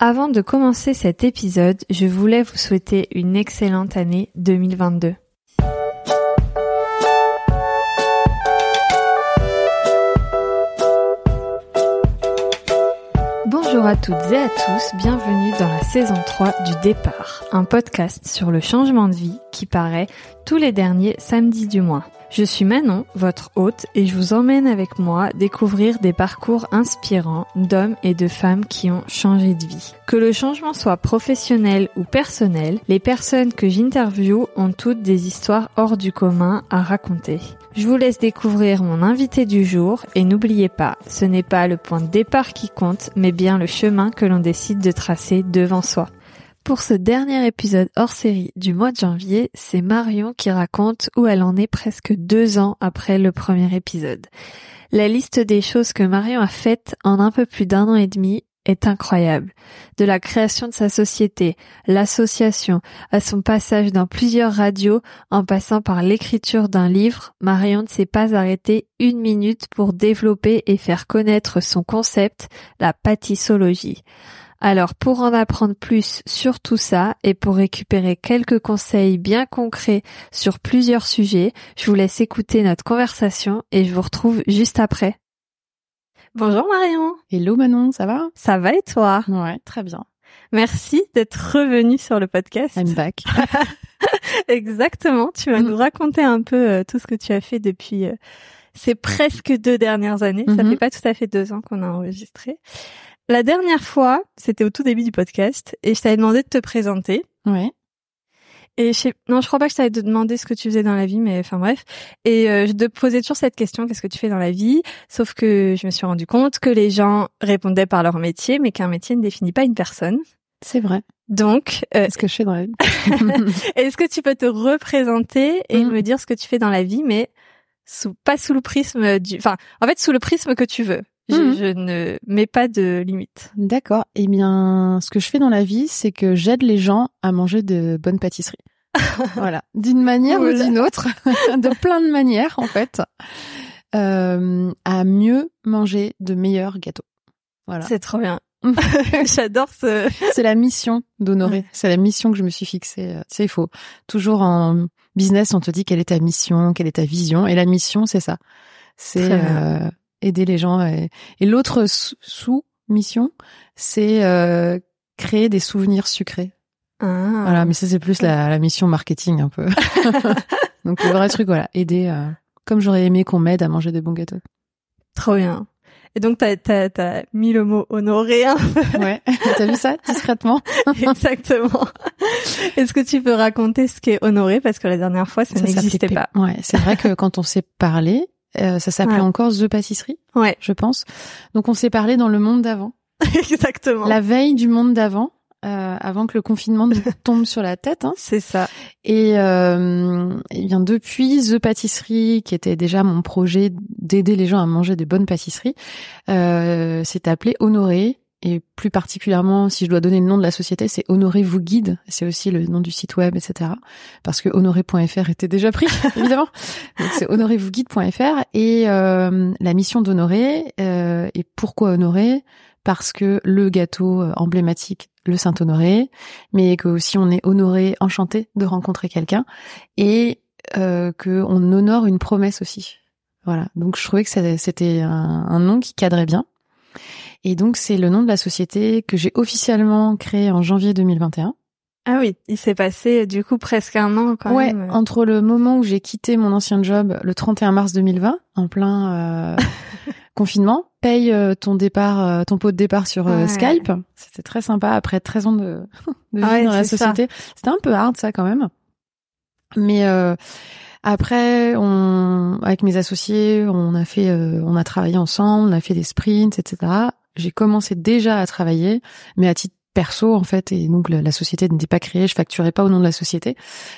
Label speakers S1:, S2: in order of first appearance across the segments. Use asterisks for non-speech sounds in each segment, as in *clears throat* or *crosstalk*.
S1: Avant de commencer cet épisode, je voulais vous souhaiter une excellente année 2022. Bonjour à toutes et à tous, bienvenue dans la saison 3 du Départ, un podcast sur le changement de vie qui paraît tous les derniers samedis du mois. Je suis Manon, votre hôte, et je vous emmène avec moi découvrir des parcours inspirants d'hommes et de femmes qui ont changé de vie. Que le changement soit professionnel ou personnel, les personnes que j'interviewe ont toutes des histoires hors du commun à raconter. Je vous laisse découvrir mon invité du jour et n'oubliez pas, ce n'est pas le point de départ qui compte, mais bien le chemin que l'on décide de tracer devant soi. Pour ce dernier épisode hors série du mois de janvier, c'est Marion qui raconte où elle en est presque deux ans après le premier épisode. La liste des choses que Marion a faites en un peu plus d'un an et demi est incroyable. De la création de sa société, l'association, à son passage dans plusieurs radios, en passant par l'écriture d'un livre, Marion ne s'est pas arrêtée une minute pour développer et faire connaître son concept, la pâtissologie. Alors pour en apprendre plus sur tout ça et pour récupérer quelques conseils bien concrets sur plusieurs sujets, je vous laisse écouter notre conversation et je vous retrouve juste après. Bonjour Marion.
S2: Hello Manon, ça va?
S1: Ça va et toi?
S2: Ouais, très bien.
S1: Merci d'être revenue sur le podcast.
S2: I'm back. *laughs* *laughs*
S1: Exactement, tu vas nous raconter un peu euh, tout ce que tu as fait depuis euh, ces presque deux dernières années. Ça
S2: Mhm.
S1: fait pas tout à fait deux ans qu'on a enregistré. La dernière fois, c'était au tout début du podcast, et je t'avais demandé de te présenter.
S2: Ouais.
S1: Et je sais, non, je crois pas que je t'avais demandé ce que tu faisais dans la vie, mais enfin bref. Et euh, je te posais toujours cette question, qu'est-ce que tu fais dans la vie? Sauf que je me suis rendu compte que les gens répondaient par leur métier, mais qu'un métier ne définit pas une personne.
S2: C'est vrai.
S1: Donc, euh,
S2: Qu'est-ce que je fais dans la vie? *laughs*
S1: est-ce que tu peux te représenter et
S2: Mhm.
S1: me dire ce que tu fais dans la vie, mais sous, pas sous le prisme du, enfin, en fait, sous le prisme que tu veux? Je,
S2: Mhm.
S1: je ne mets pas de limite.
S2: D'accord. Eh bien, ce que je fais dans la vie, c'est que j'aide les gens à manger de bonnes pâtisseries. *laughs* voilà. D'une manière
S1: Cool.
S2: ou d'une autre. *laughs* de plein de manières, en fait. Euh, à mieux manger de meilleurs gâteaux. Voilà.
S1: C'est trop bien. *laughs* J'adore ce.
S2: C'est la mission d'honorer. C'est la mission que je me suis fixée. Euh, sais, il faut toujours en business, on te dit quelle est ta mission, quelle est ta vision, et la mission, c'est ça. C'est euh, aider les gens. Et, et l'autre sous- sous-mission, c'est euh, créer des souvenirs sucrés.
S1: Ah.
S2: Voilà, mais ça c'est plus la, la mission marketing un peu. *laughs* Donc le vrai truc, voilà, aider. euh, comme j'aurais aimé qu'on m'aide à manger des bons gâteaux.
S1: Trop bien. Et donc, t'as, t'as, t'as mis le mot honoré, hein
S2: Ouais, *laughs* t'as vu ça discrètement?
S1: Exactement. Est-ce que tu peux raconter ce qu'est honoré? Parce que la dernière fois, ça,
S2: Ça
S1: n'existait pas.
S2: Ouais, c'est vrai que quand on s'est parlé, euh, ça s'appelait
S1: Ouais.
S2: encore The Pâtisserie,
S1: Ouais,
S2: je pense. Donc on s'est parlé dans le monde d'avant, *laughs*
S1: exactement.
S2: la veille du monde d'avant, euh, avant que le confinement nous *laughs* tombe sur la tête. Hein.
S1: C'est ça.
S2: Et, euh, et bien depuis The Pâtisserie, qui était déjà mon projet d'aider les gens à manger de bonnes pâtisseries, euh, c'est appelé Honoré. Et plus particulièrement, si je dois donner le nom de la société, c'est Honoré vous guide. C'est aussi le nom du site web, etc. Parce que honoré.fr était déjà pris, *laughs* évidemment. Donc c'est honorezvousguide.fr. Et euh, la mission d'Honoré, euh, et pourquoi Honoré? Parce que le gâteau euh, emblématique, le Saint-Honoré, mais que aussi on est honoré, enchanté de rencontrer quelqu'un, et euh, que on honore une promesse aussi. Voilà. Donc je trouvais que c'était un, un nom qui cadrait bien. Et donc c'est le nom de la société que j'ai officiellement créée en janvier 2021.
S1: Ah oui, il s'est passé du coup presque un an quand
S2: ouais,
S1: même.
S2: entre le moment où j'ai quitté mon ancien job le 31 mars 2020, en plein euh, *laughs* confinement, paye euh, ton départ, euh, ton pot de départ sur euh,
S1: Ouais.
S2: Skype. C'était très sympa après 13 ans de, de vie
S1: Ouais,
S2: dans la société. C'était un peu hard ça quand même. Mais euh, après, on, avec mes associés, on a fait, euh, on a travaillé ensemble, on a fait des sprints, etc. J'ai commencé déjà à travailler, mais à titre perso en fait, et donc la, la société n'était pas créée, je facturais pas au nom de la société,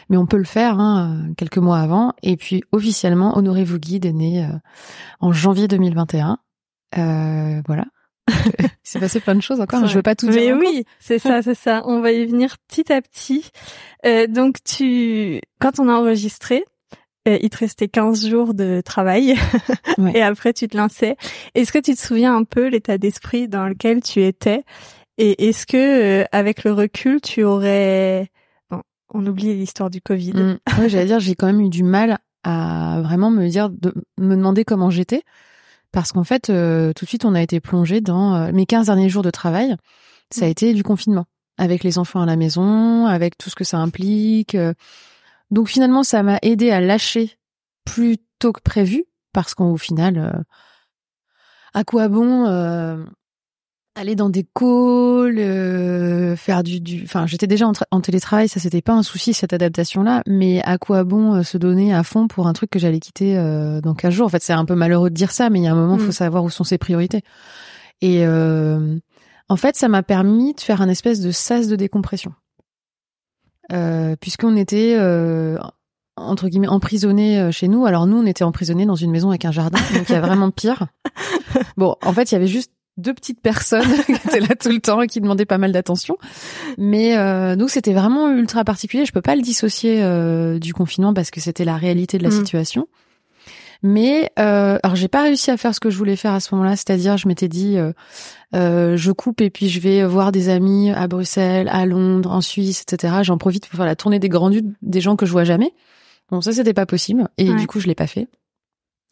S2: mais on peut le faire hein, euh, quelques mois avant. Et puis officiellement, Honorez vous guide est né euh, en janvier 2021. Euh, voilà. *laughs* Il s'est passé plein de choses encore. Je veux pas tout dire.
S1: Mais oui, c'est ça, c'est ça. On va y venir petit à petit. Euh, donc tu, quand on a enregistré, il te restait 15 jours de travail *laughs*
S2: Ouais.
S1: et après tu te lançais. Est-ce que tu te souviens un peu l'état d'esprit dans lequel tu étais? Et est-ce que, euh, avec le recul, tu aurais... Bon, on oublie l'histoire du Covid.
S2: Mm. *laughs* Ouais, j'allais dire, j'ai quand même eu du mal à vraiment me dire, de me demander comment j'étais. Parce qu'en fait, euh, tout de suite, on a été plongé dans euh, mes 15 derniers jours de travail. Ça a
S1: Mm.
S2: été du confinement. Avec les enfants à la maison, avec tout ce que ça implique. euh. Donc finalement, ça m'a aidé à lâcher plus tôt que prévu. Parce qu'au final, euh, à quoi bon euh, aller dans des calls, euh, faire du, du, enfin, j'étais déjà en, tra- en télétravail, ça c'était pas un souci cette adaptation-là, mais à quoi bon se donner à fond pour un truc que j'allais quitter euh, dans 15 jours? En fait, c'est un peu malheureux de dire ça, mais il y a un moment, il
S1: Mm.
S2: faut savoir où sont ses priorités. Et euh, en fait, ça m'a permis de faire un espèce de sas de décompression, puisqu'on était euh, entre guillemets emprisonnés euh, chez nous. Alors nous, on était emprisonnés dans une maison avec un jardin, donc il y a vraiment pire. *laughs* Bon, en fait, il y avait juste deux petites personnes *laughs* qui étaient là tout le temps et qui demandaient pas mal d'attention. Mais euh, nous, c'était vraiment ultra particulier. Je peux pas le dissocier euh, du confinement parce que c'était la réalité de la
S1: Mm.
S2: situation. Mais euh, alors, j'ai pas réussi à faire ce que je voulais faire à ce moment-là. C'est-à-dire, je m'étais dit, euh, euh, je coupe et puis je vais voir des amis à Bruxelles, à Londres, en Suisse, etc. J'en profite pour faire la tournée des grands ducs, des gens que je vois jamais. Bon, ça, c'était pas possible. Et
S1: Ouais.
S2: du coup, je l'ai pas fait,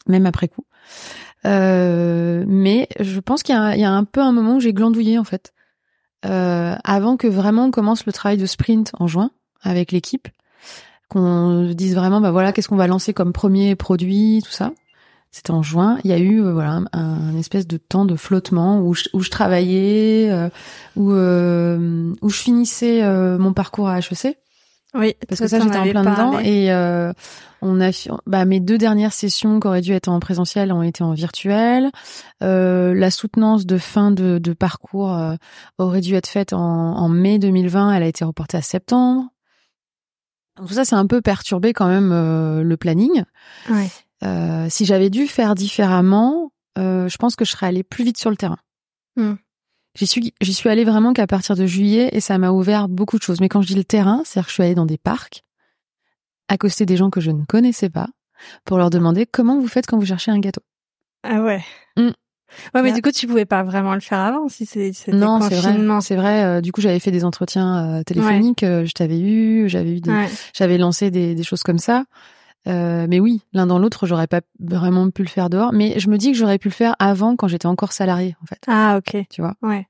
S2: même après coup. Euh, mais je pense qu'il y, a un- il y a un peu un moment où j'ai glandouillé en fait, euh, avant que vraiment commence le travail de sprint en juin avec l'équipe, qu'on dise vraiment bah voilà qu'est-ce qu'on va lancer comme premier produit, tout ça. C'était en juin. Il y a eu euh, voilà un, un espèce de temps de flottement où je, où je travaillais, euh, où euh, où je finissais euh, mon parcours à HEC
S1: Oui,
S2: parce que ça j'étais en plein dedans. et euh, on a bah mes deux dernières sessions qui auraient dû être en présentiel ont été en virtuel. Euh, la soutenance de fin de, de parcours aurait dû être faite en, en mai 2020 elle a été reportée à septembre tout ça c'est un peu perturbé quand même euh, le planning
S1: Ouais.
S2: Euh, si j'avais dû faire différemment euh, je pense que je serais allée plus vite sur le terrain
S1: Hmm.
S2: J'y suis, j'y suis allée vraiment qu'à partir de juillet et ça m'a ouvert beaucoup de choses. Mais quand je dis le terrain, c'est-à-dire que je suis allée dans des parcs, accoster des gens que je ne connaissais pas, pour leur demander comment vous faites quand vous cherchez un gâteau.
S1: Ah ouais.
S2: Mm.
S1: Ouais, mais du coup, tu pouvais pas vraiment le faire avant si c'est
S2: Non, c'est vrai.
S1: confinement.
S2: C'est vrai. euh, du coup, j'avais fait des entretiens euh, téléphoniques. euh, je t'avais eu, j'avais eu des,
S1: Ouais.
S2: j'avais lancé des, des choses comme ça. Euh, mais oui, l'un dans l'autre, j'aurais pas vraiment pu le faire dehors. Mais je me dis que j'aurais pu le faire avant, quand j'étais encore salariée, en fait.
S1: Ah ok.
S2: Tu vois?
S1: Ouais.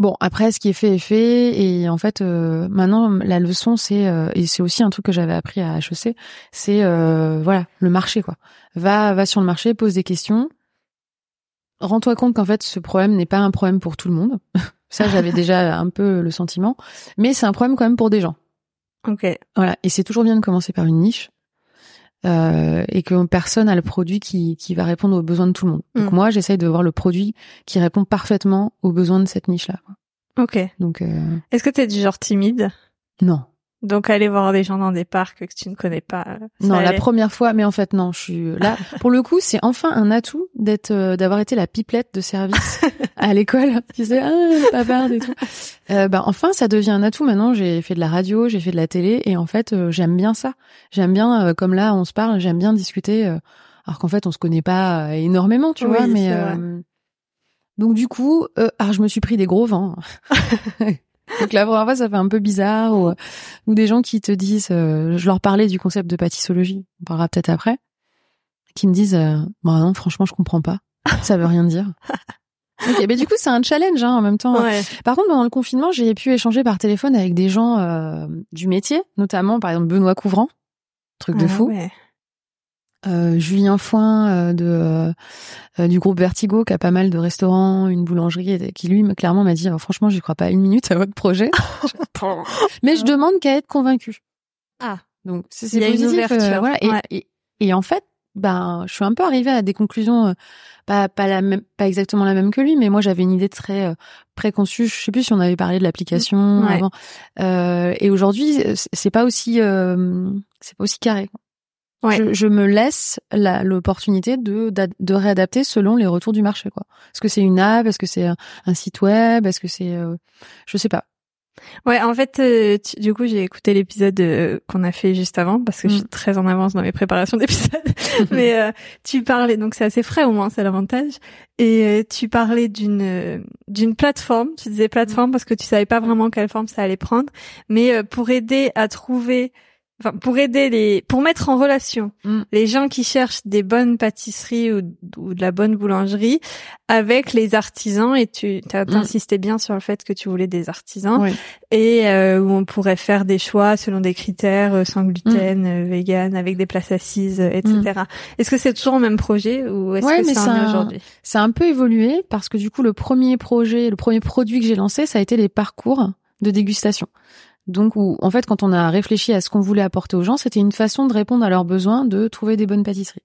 S2: Bon, après, ce qui est fait est fait, et en fait, euh, maintenant, la leçon, c'est euh, et c'est aussi un truc que j'avais appris à HEC, c'est euh, voilà le marché quoi. Va, va sur le marché, pose des questions. Rends-toi compte qu'en fait, ce problème n'est pas un problème pour tout le monde. *laughs* Ça, j'avais *laughs* déjà un peu le sentiment, mais c'est un problème quand même pour des gens.
S1: Ok.
S2: Voilà, et c'est toujours bien de commencer par une niche. Euh, et que personne a le produit qui, qui va répondre aux besoins de tout le monde. Donc
S1: Mm.
S2: moi, j'essaye de voir le produit qui répond parfaitement aux besoins de cette niche-là.
S1: Ok.
S2: Donc euh,
S1: Est-ce que t'es du genre timide?
S2: Non,
S1: Donc aller voir des gens dans des parcs que tu ne connais pas. euh,
S2: Non, la première fois, mais en fait non, je suis là. *laughs* Pour le coup, c'est enfin un atout d'être, euh, d'avoir été la pipelette de service *laughs* à l'école. Tu sais, ah, le paparde et tout. Euh, bah enfin, ça devient un atout. Maintenant, j'ai fait de la radio, j'ai fait de la télé, et en fait, euh, j'aime bien ça. J'aime bien, comme là, on se parle, j'aime bien discuter. alors qu'en fait, on se connaît pas énormément, tu
S1: Oui,
S2: vois, mais euh, donc du coup, euh, alors je me suis pris des gros vents. *laughs* Donc la première fois, ça fait un peu bizarre, ou, ou des gens qui te disent, euh, je leur parlais du concept de pâtissologie, on parlera peut-être après, qui me disent, euh, bah non, franchement, je comprends pas, ça veut rien dire. *laughs* Ok, mais du coup, c'est un challenge hein, en même temps.
S1: Ouais.
S2: Par contre, pendant le confinement, j'ai pu échanger par téléphone avec des gens euh, du métier, notamment par exemple Benoît Couvrant, truc de
S1: Ah
S2: fou,
S1: ouais.
S2: Euh, Julien Foin euh, de euh, euh, du groupe Vertigo qui a pas mal de restaurants, une boulangerie, et qui lui me- clairement m'a dit euh, franchement, j'y crois pas une minute à votre projet, *laughs* mais je demande qu'à être convaincu.
S1: Ah.
S2: Donc c'est positif, voilà. Et,
S1: Ouais.
S2: et, et en fait, ben, je suis un peu arrivée à des conclusions, pas pas la même, pas exactement la même que lui, mais moi j'avais une idée très euh, préconçue. Je sais plus si on avait parlé de l'application
S1: Ouais.
S2: avant. Euh, et aujourd'hui, c'est- pas aussi, euh, c'est pas aussi carré. quoi.
S1: Ouais.
S2: Je, je me laisse la- l'opportunité de d'ad- de réadapter selon les retours du marché, quoi. Est-ce que c'est une app, est-ce que c'est un, site web, est-ce que c'est, euh, je sais pas.
S1: Ouais, en fait, euh, tu- du coup, j'ai écouté l'épisode euh, qu'on a fait juste avant parce que je suis
S2: Mm.
S1: très en avance dans mes préparations d'épisodes. *laughs* Mais euh, tu parlais, donc c'est assez frais au moins, c'est l'avantage. Et euh, tu parlais d'une euh, d'une plateforme. Tu disais plateforme parce que tu savais pas vraiment quelle forme ça allait prendre, mais euh, pour aider à trouver, enfin pour aider les, pour mettre en relation
S2: Mm.
S1: les gens qui cherchent des bonnes pâtisseries ou, ou de la bonne boulangerie avec les artisans. Et tu t'as
S2: Mm.
S1: insisté bien sur le fait que tu voulais des artisans
S2: Oui.
S1: et euh, où on pourrait faire des choix selon des critères euh, sans
S2: Mm.
S1: gluten, euh, vegan, avec des places assises, etc. Est-ce que c'est toujours le même projet ou est-ce
S2: Ouais,
S1: que
S2: mais
S1: c'est
S2: ça-
S1: un aujourd'hui?
S2: Ça a un peu évolué parce que du coup, le premier projet, le premier produit que j'ai lancé, ça a été les parcours de dégustation. Donc, où, en fait, quand on a réfléchi à ce qu'on voulait apporter aux gens, c'était une façon de répondre à leurs besoins de trouver des bonnes pâtisseries.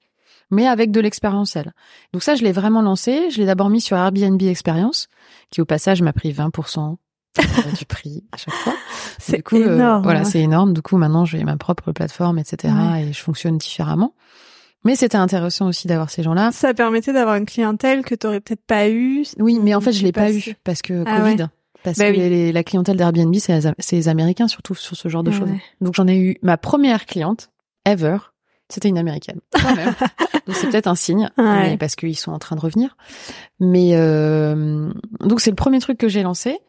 S2: Mais avec de l'expérientiel. Donc ça, je l'ai vraiment lancé. Je l'ai d'abord mis sur Airbnb Experience, qui au passage m'a pris 20% *laughs* du prix à chaque fois.
S1: C'est
S2: coup, euh,
S1: énorme.
S2: voilà, c'est énorme. Du coup, maintenant, j'ai ma propre plateforme, etc.
S1: Ouais.
S2: Et je fonctionne différemment. Mais c'était intéressant aussi d'avoir ces gens-là.
S1: Ça permettait d'avoir une clientèle que t'aurais peut-être pas eu.
S2: Oui, mais en fait, je l'ai pas eu parce que
S1: Ah
S2: Covid.
S1: ouais.
S2: Parce
S1: Bah
S2: que
S1: oui.
S2: les- la clientèle d'Airbnb, c'est les, Américains surtout sur ce genre de
S1: Ouais,
S2: choses.
S1: ouais.
S2: Donc j'en ai eu ma première cliente ever, c'était une Américaine. *laughs* Quand même. donc c'est peut-être un signe,
S1: Ouais.
S2: mais parce qu'ils sont en train de revenir. Mais euh, donc c'est le premier truc que j'ai lancé.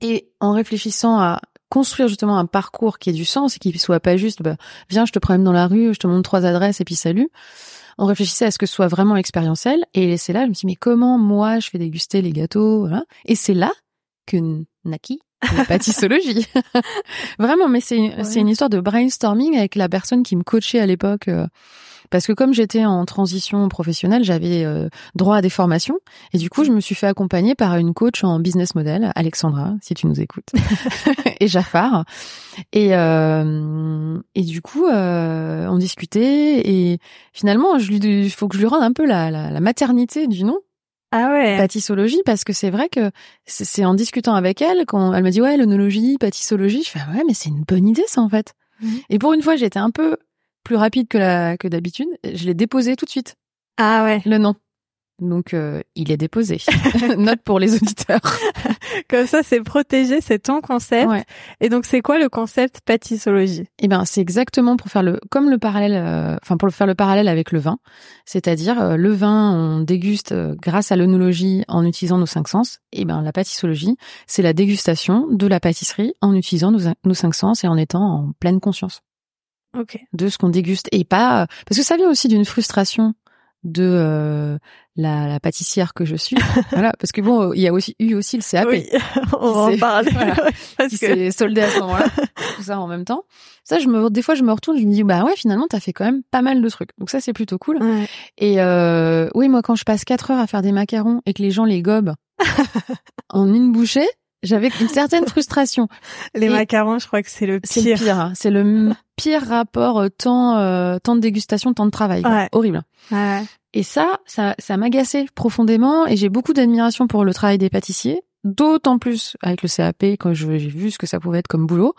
S2: Et en réfléchissant à construire justement un parcours qui ait du sens et qui soit pas juste, bah, viens, je te promène dans la rue, je te montre trois adresses et puis salut. On réfléchissait à ce que ce soit vraiment expérientiel. Et c'est là, je me suis dit, mais comment moi je fais déguster les gâteaux voilà. Et c'est là que Naki, la pâtissologie. *laughs* vraiment, mais c'est c'est une histoire de brainstorming avec la personne qui me coachait à l'époque. euh, parce que comme j'étais en transition professionnelle, j'avais euh, droit à des formations. Et du coup, je me suis fait accompagner par une coach en business model, Alexandra, si tu nous écoutes, *laughs* et Jafar. Et, euh, et du coup, euh, on discutait. Et finalement, je lui, il faut que je lui rende un peu la, la, la maternité du nom,
S1: Ah ouais.
S2: pâtissologie, parce que c'est vrai que c'est en discutant avec elle quand elle m'a dit ouais, l'onologie, pâtissologie. Je fais ouais, mais c'est une bonne idée ça en fait.
S1: Mhm.
S2: Et pour une fois, j'étais un peu plus rapide que la que d'habitude. Je l'ai déposé tout de suite
S1: Ah ouais.
S2: le nom. Donc euh, il est déposé. *laughs* Note pour les auditeurs. *laughs*
S1: Comme ça, c'est protégé, c'est ton concept.
S2: Ouais.
S1: Et donc, c'est quoi le concept pâtissologie?
S2: Eh ben c'est exactement pour faire le comme le parallèle, euh, enfin pour faire le parallèle avec le vin, c'est-à-dire euh, le vin on déguste euh, grâce à l'œnologie en utilisant nos cinq sens. Eh ben la pâtissologie c'est la dégustation de la pâtisserie en utilisant nos, nos cinq sens et en étant en pleine conscience
S1: Ok.
S2: de ce qu'on déguste et pas parce que ça vient aussi d'une frustration de euh, la, la pâtissière que je suis. *laughs* voilà parce que bon il y a aussi eu aussi le CAP.
S1: Oui, *laughs* on va en parler. *laughs*
S2: voilà.
S1: Parce
S2: qui
S1: que
S2: soldé à ce moment-là, tout ça en même temps. Ça, je me, des fois, je me retourne, je me dis, bah ouais, finalement, t'as fait quand même pas mal de trucs. Donc ça, c'est plutôt cool.
S1: Ouais.
S2: Et euh, oui, moi, quand je passe quatre heures à faire des macarons et que les gens les gobent en une bouchée, j'avais une certaine frustration.
S1: les
S2: Et-
S1: macarons, je crois que c'est le
S2: C'est le
S1: pire.
S2: pire. hein. C'est le pire rapport euh, temps, euh, temps de dégustation, temps de travail.
S1: Ouais.
S2: Horrible.
S1: Ouais.
S2: Et ça, ça, ça m'agaçait profondément et j'ai beaucoup d'admiration pour le travail des pâtissiers, d'autant plus avec le CAP quand j'ai vu ce que ça pouvait être comme boulot.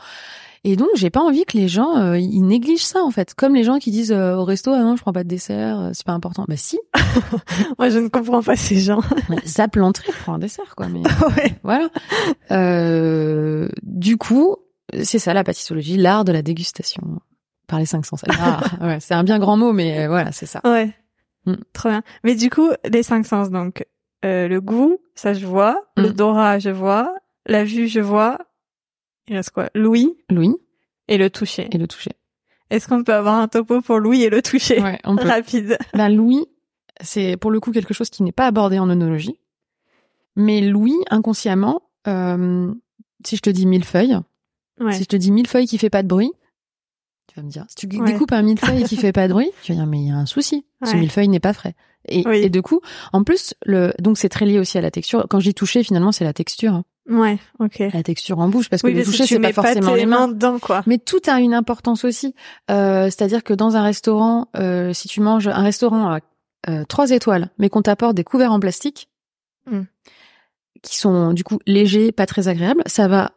S2: Et donc, j'ai pas envie que les gens euh, ils négligent ça en fait, comme les gens qui disent euh, au resto ah non, je prends pas de dessert, euh, c'est pas important. Bah si, *laughs*
S1: Moi, je ne comprends pas ces gens. *laughs*
S2: zappe l'entrée, prends un dessert quoi. Mais *laughs*
S1: ouais.
S2: voilà. Euh, du coup, c'est ça la pâtissologie, l'art de la dégustation par les cinq sens. L'art, ouais, c'est un bien grand mot, mais voilà, c'est ça.
S1: Ouais.
S2: Mm.
S1: Trop bien. Mais du coup, les cinq sens, donc, euh, le goût, ça je vois. Le
S2: Mm.
S1: Dora, je vois. La vue, je vois. Il reste quoi? L'ouïe
S2: Louis
S1: et le toucher.
S2: et le toucher.
S1: Est-ce qu'on peut avoir un topo pour l'ouïe et le toucher?
S2: Ouais, on peut.
S1: Rapide.
S2: Ben Louis, c'est pour le coup quelque chose qui n'est pas abordé en onologie. Mais Louis, inconsciemment, euh, si je te dis millefeuille,
S1: Ouais.
S2: si je te dis millefeuille qui fait pas de bruit, tu vas me dire, si tu
S1: Ouais.
S2: découpes un millefeuille qui fait pas de bruit, tu vas dire mais il y a un souci, ce millefeuille n'est pas frais. Et,
S1: Oui.
S2: et du coup, en plus, le donc c'est très lié aussi à la texture. Quand je dis toucher, finalement, c'est la texture, hein.
S1: Ouais. Ok.
S2: la texture en bouche, parce que
S1: Oui,
S2: le toucher c'est pas
S1: pas
S2: forcément
S1: tes
S2: les mains.
S1: mains dedans, quoi.
S2: Mais tout a une importance aussi. Euh, C'est-à-dire que dans un restaurant, euh, si tu manges un restaurant à euh, trois étoiles, mais qu'on t'apporte des couverts en plastique,
S1: Mm.
S2: qui sont du coup légers, pas très agréables, ça va,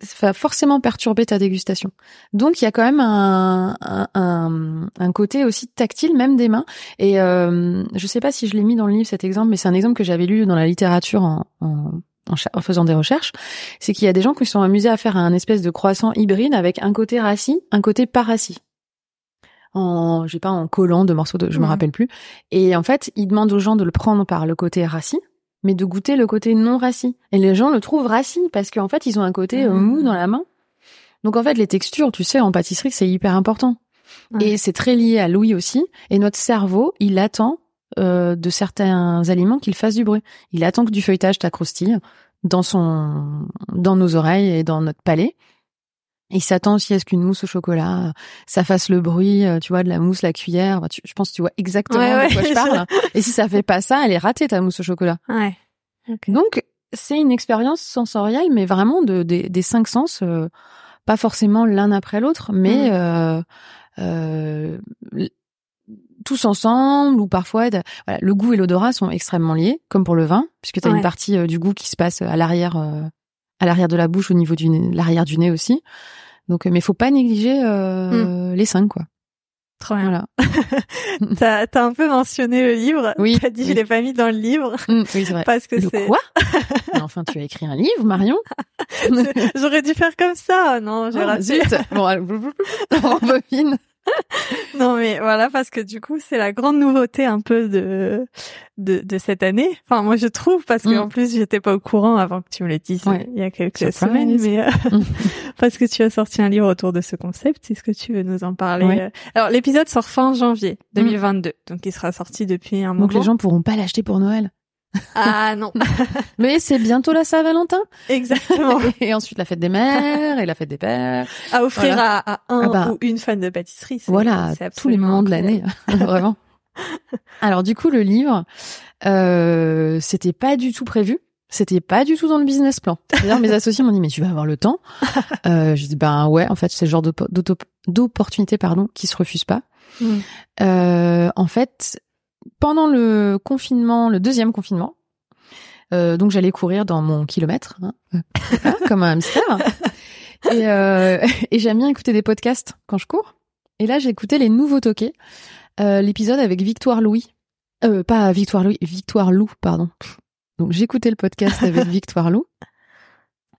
S2: ça va forcément perturber ta dégustation. Donc il y a quand même un, un, un, un côté aussi tactile, même des mains. Et euh, je sais pas si je l'ai mis dans le livre cet exemple, mais c'est un exemple que j'avais lu dans la littérature en, en en, faisant des recherches, c'est qu'il y a des gens qui se sont amusés à faire un espèce de croissant hybride avec un côté rassis, un côté pas rassis. En, je sais pas, en collant de morceaux de, je me rappelle plus. Et en fait, ils demandent aux gens de le prendre par le côté rassis, mais de goûter le côté non rassis. Et les gens le trouvent rassis parce qu'en fait, ils ont un côté euh, mou dans la main. Donc en fait, les textures, tu sais, en pâtisserie, c'est hyper important. Et c'est très lié à l'ouïe aussi. Et notre cerveau, il attend euh, de certains aliments qu'ils fassent du bruit. Il attend que du feuilletage t'accroustille dans son, dans nos oreilles et dans notre palais. Il s'attend aussi à ce qu'une mousse au chocolat, ça fasse le bruit, euh, tu vois, de la mousse, la cuillère. Bah, je pense que tu vois exactement de quoi je parle. et si ça fait pas ça, elle est ratée ta mousse au chocolat.
S1: Ouais.
S2: Donc c'est une expérience sensorielle, mais vraiment de, des cinq sens, euh, pas forcément l'un après l'autre, mais mmh. euh, tous ensemble ou parfois voilà, le goût et l'odorat sont extrêmement liés comme pour le vin puisque tu as une partie euh, du goût qui se passe à l'arrière euh, à l'arrière de la bouche au niveau du l'arrière du nez aussi donc euh, mais faut pas négliger hmm. les cinq quoi
S1: Trop bien. Voilà. *laughs* t'as as un peu mentionné le livre.
S2: Oui.
S1: T'as dit je l'ai pas mis dans le livre.
S2: Hmm, oui, c'est vrai.
S1: Parce que c'est.
S2: Quoi? *laughs* Enfin, tu as écrit un livre, Marion *laughs*
S1: J'aurais dû faire comme ça. Non, j'ai oh, raté.
S2: Zut. Bon, on bobine. *laughs*
S1: non mais voilà parce que du coup c'est la grande nouveauté un peu de de, de cette année. Enfin moi je trouve parce que mm. en plus j'étais pas au courant avant que tu me l'aies dit il y a quelques semaines mais euh, mm. *laughs* *laughs* parce que tu as sorti un livre autour de ce concept. Est-ce que tu veux nous en parler euh? Alors l'épisode sort fin janvier 2022 mm. donc il sera sorti depuis un moment.
S2: Donc les gens pourront pas l'acheter pour Noël.
S1: Ah non. *laughs*
S2: Mais c'est bientôt la Saint-Valentin.
S1: Exactement. *laughs*
S2: Et ensuite la fête des mères et la fête des pères.
S1: À offrir à, un ah bah. ou une fan de pâtisserie.
S2: Voilà, tous les moments de l'année, *laughs* vraiment. Alors du coup le livre, euh, c'était pas du tout prévu. C'était pas du tout dans le business plan. D'ailleurs, mes associés m'ont dit mais tu vas avoir le temps. Euh, je dis ben ouais, en fait c'est le genre d'opportunité pardon qui se refuse pas. Mm. Euh, en fait, pendant le confinement, le deuxième confinement, euh, donc j'allais courir dans mon kilomètre, hein, *laughs* comme un hamster. Et, euh, *laughs* et j'aime bien écouter des podcasts quand je cours. Et là, j'ai écouté les nouveaux toqués, euh, l'épisode avec Victoire Louis. Euh, pas Victoire Louis, Victoire Lou, pardon. Donc j'écoutais le podcast avec *laughs* Victoire Lou.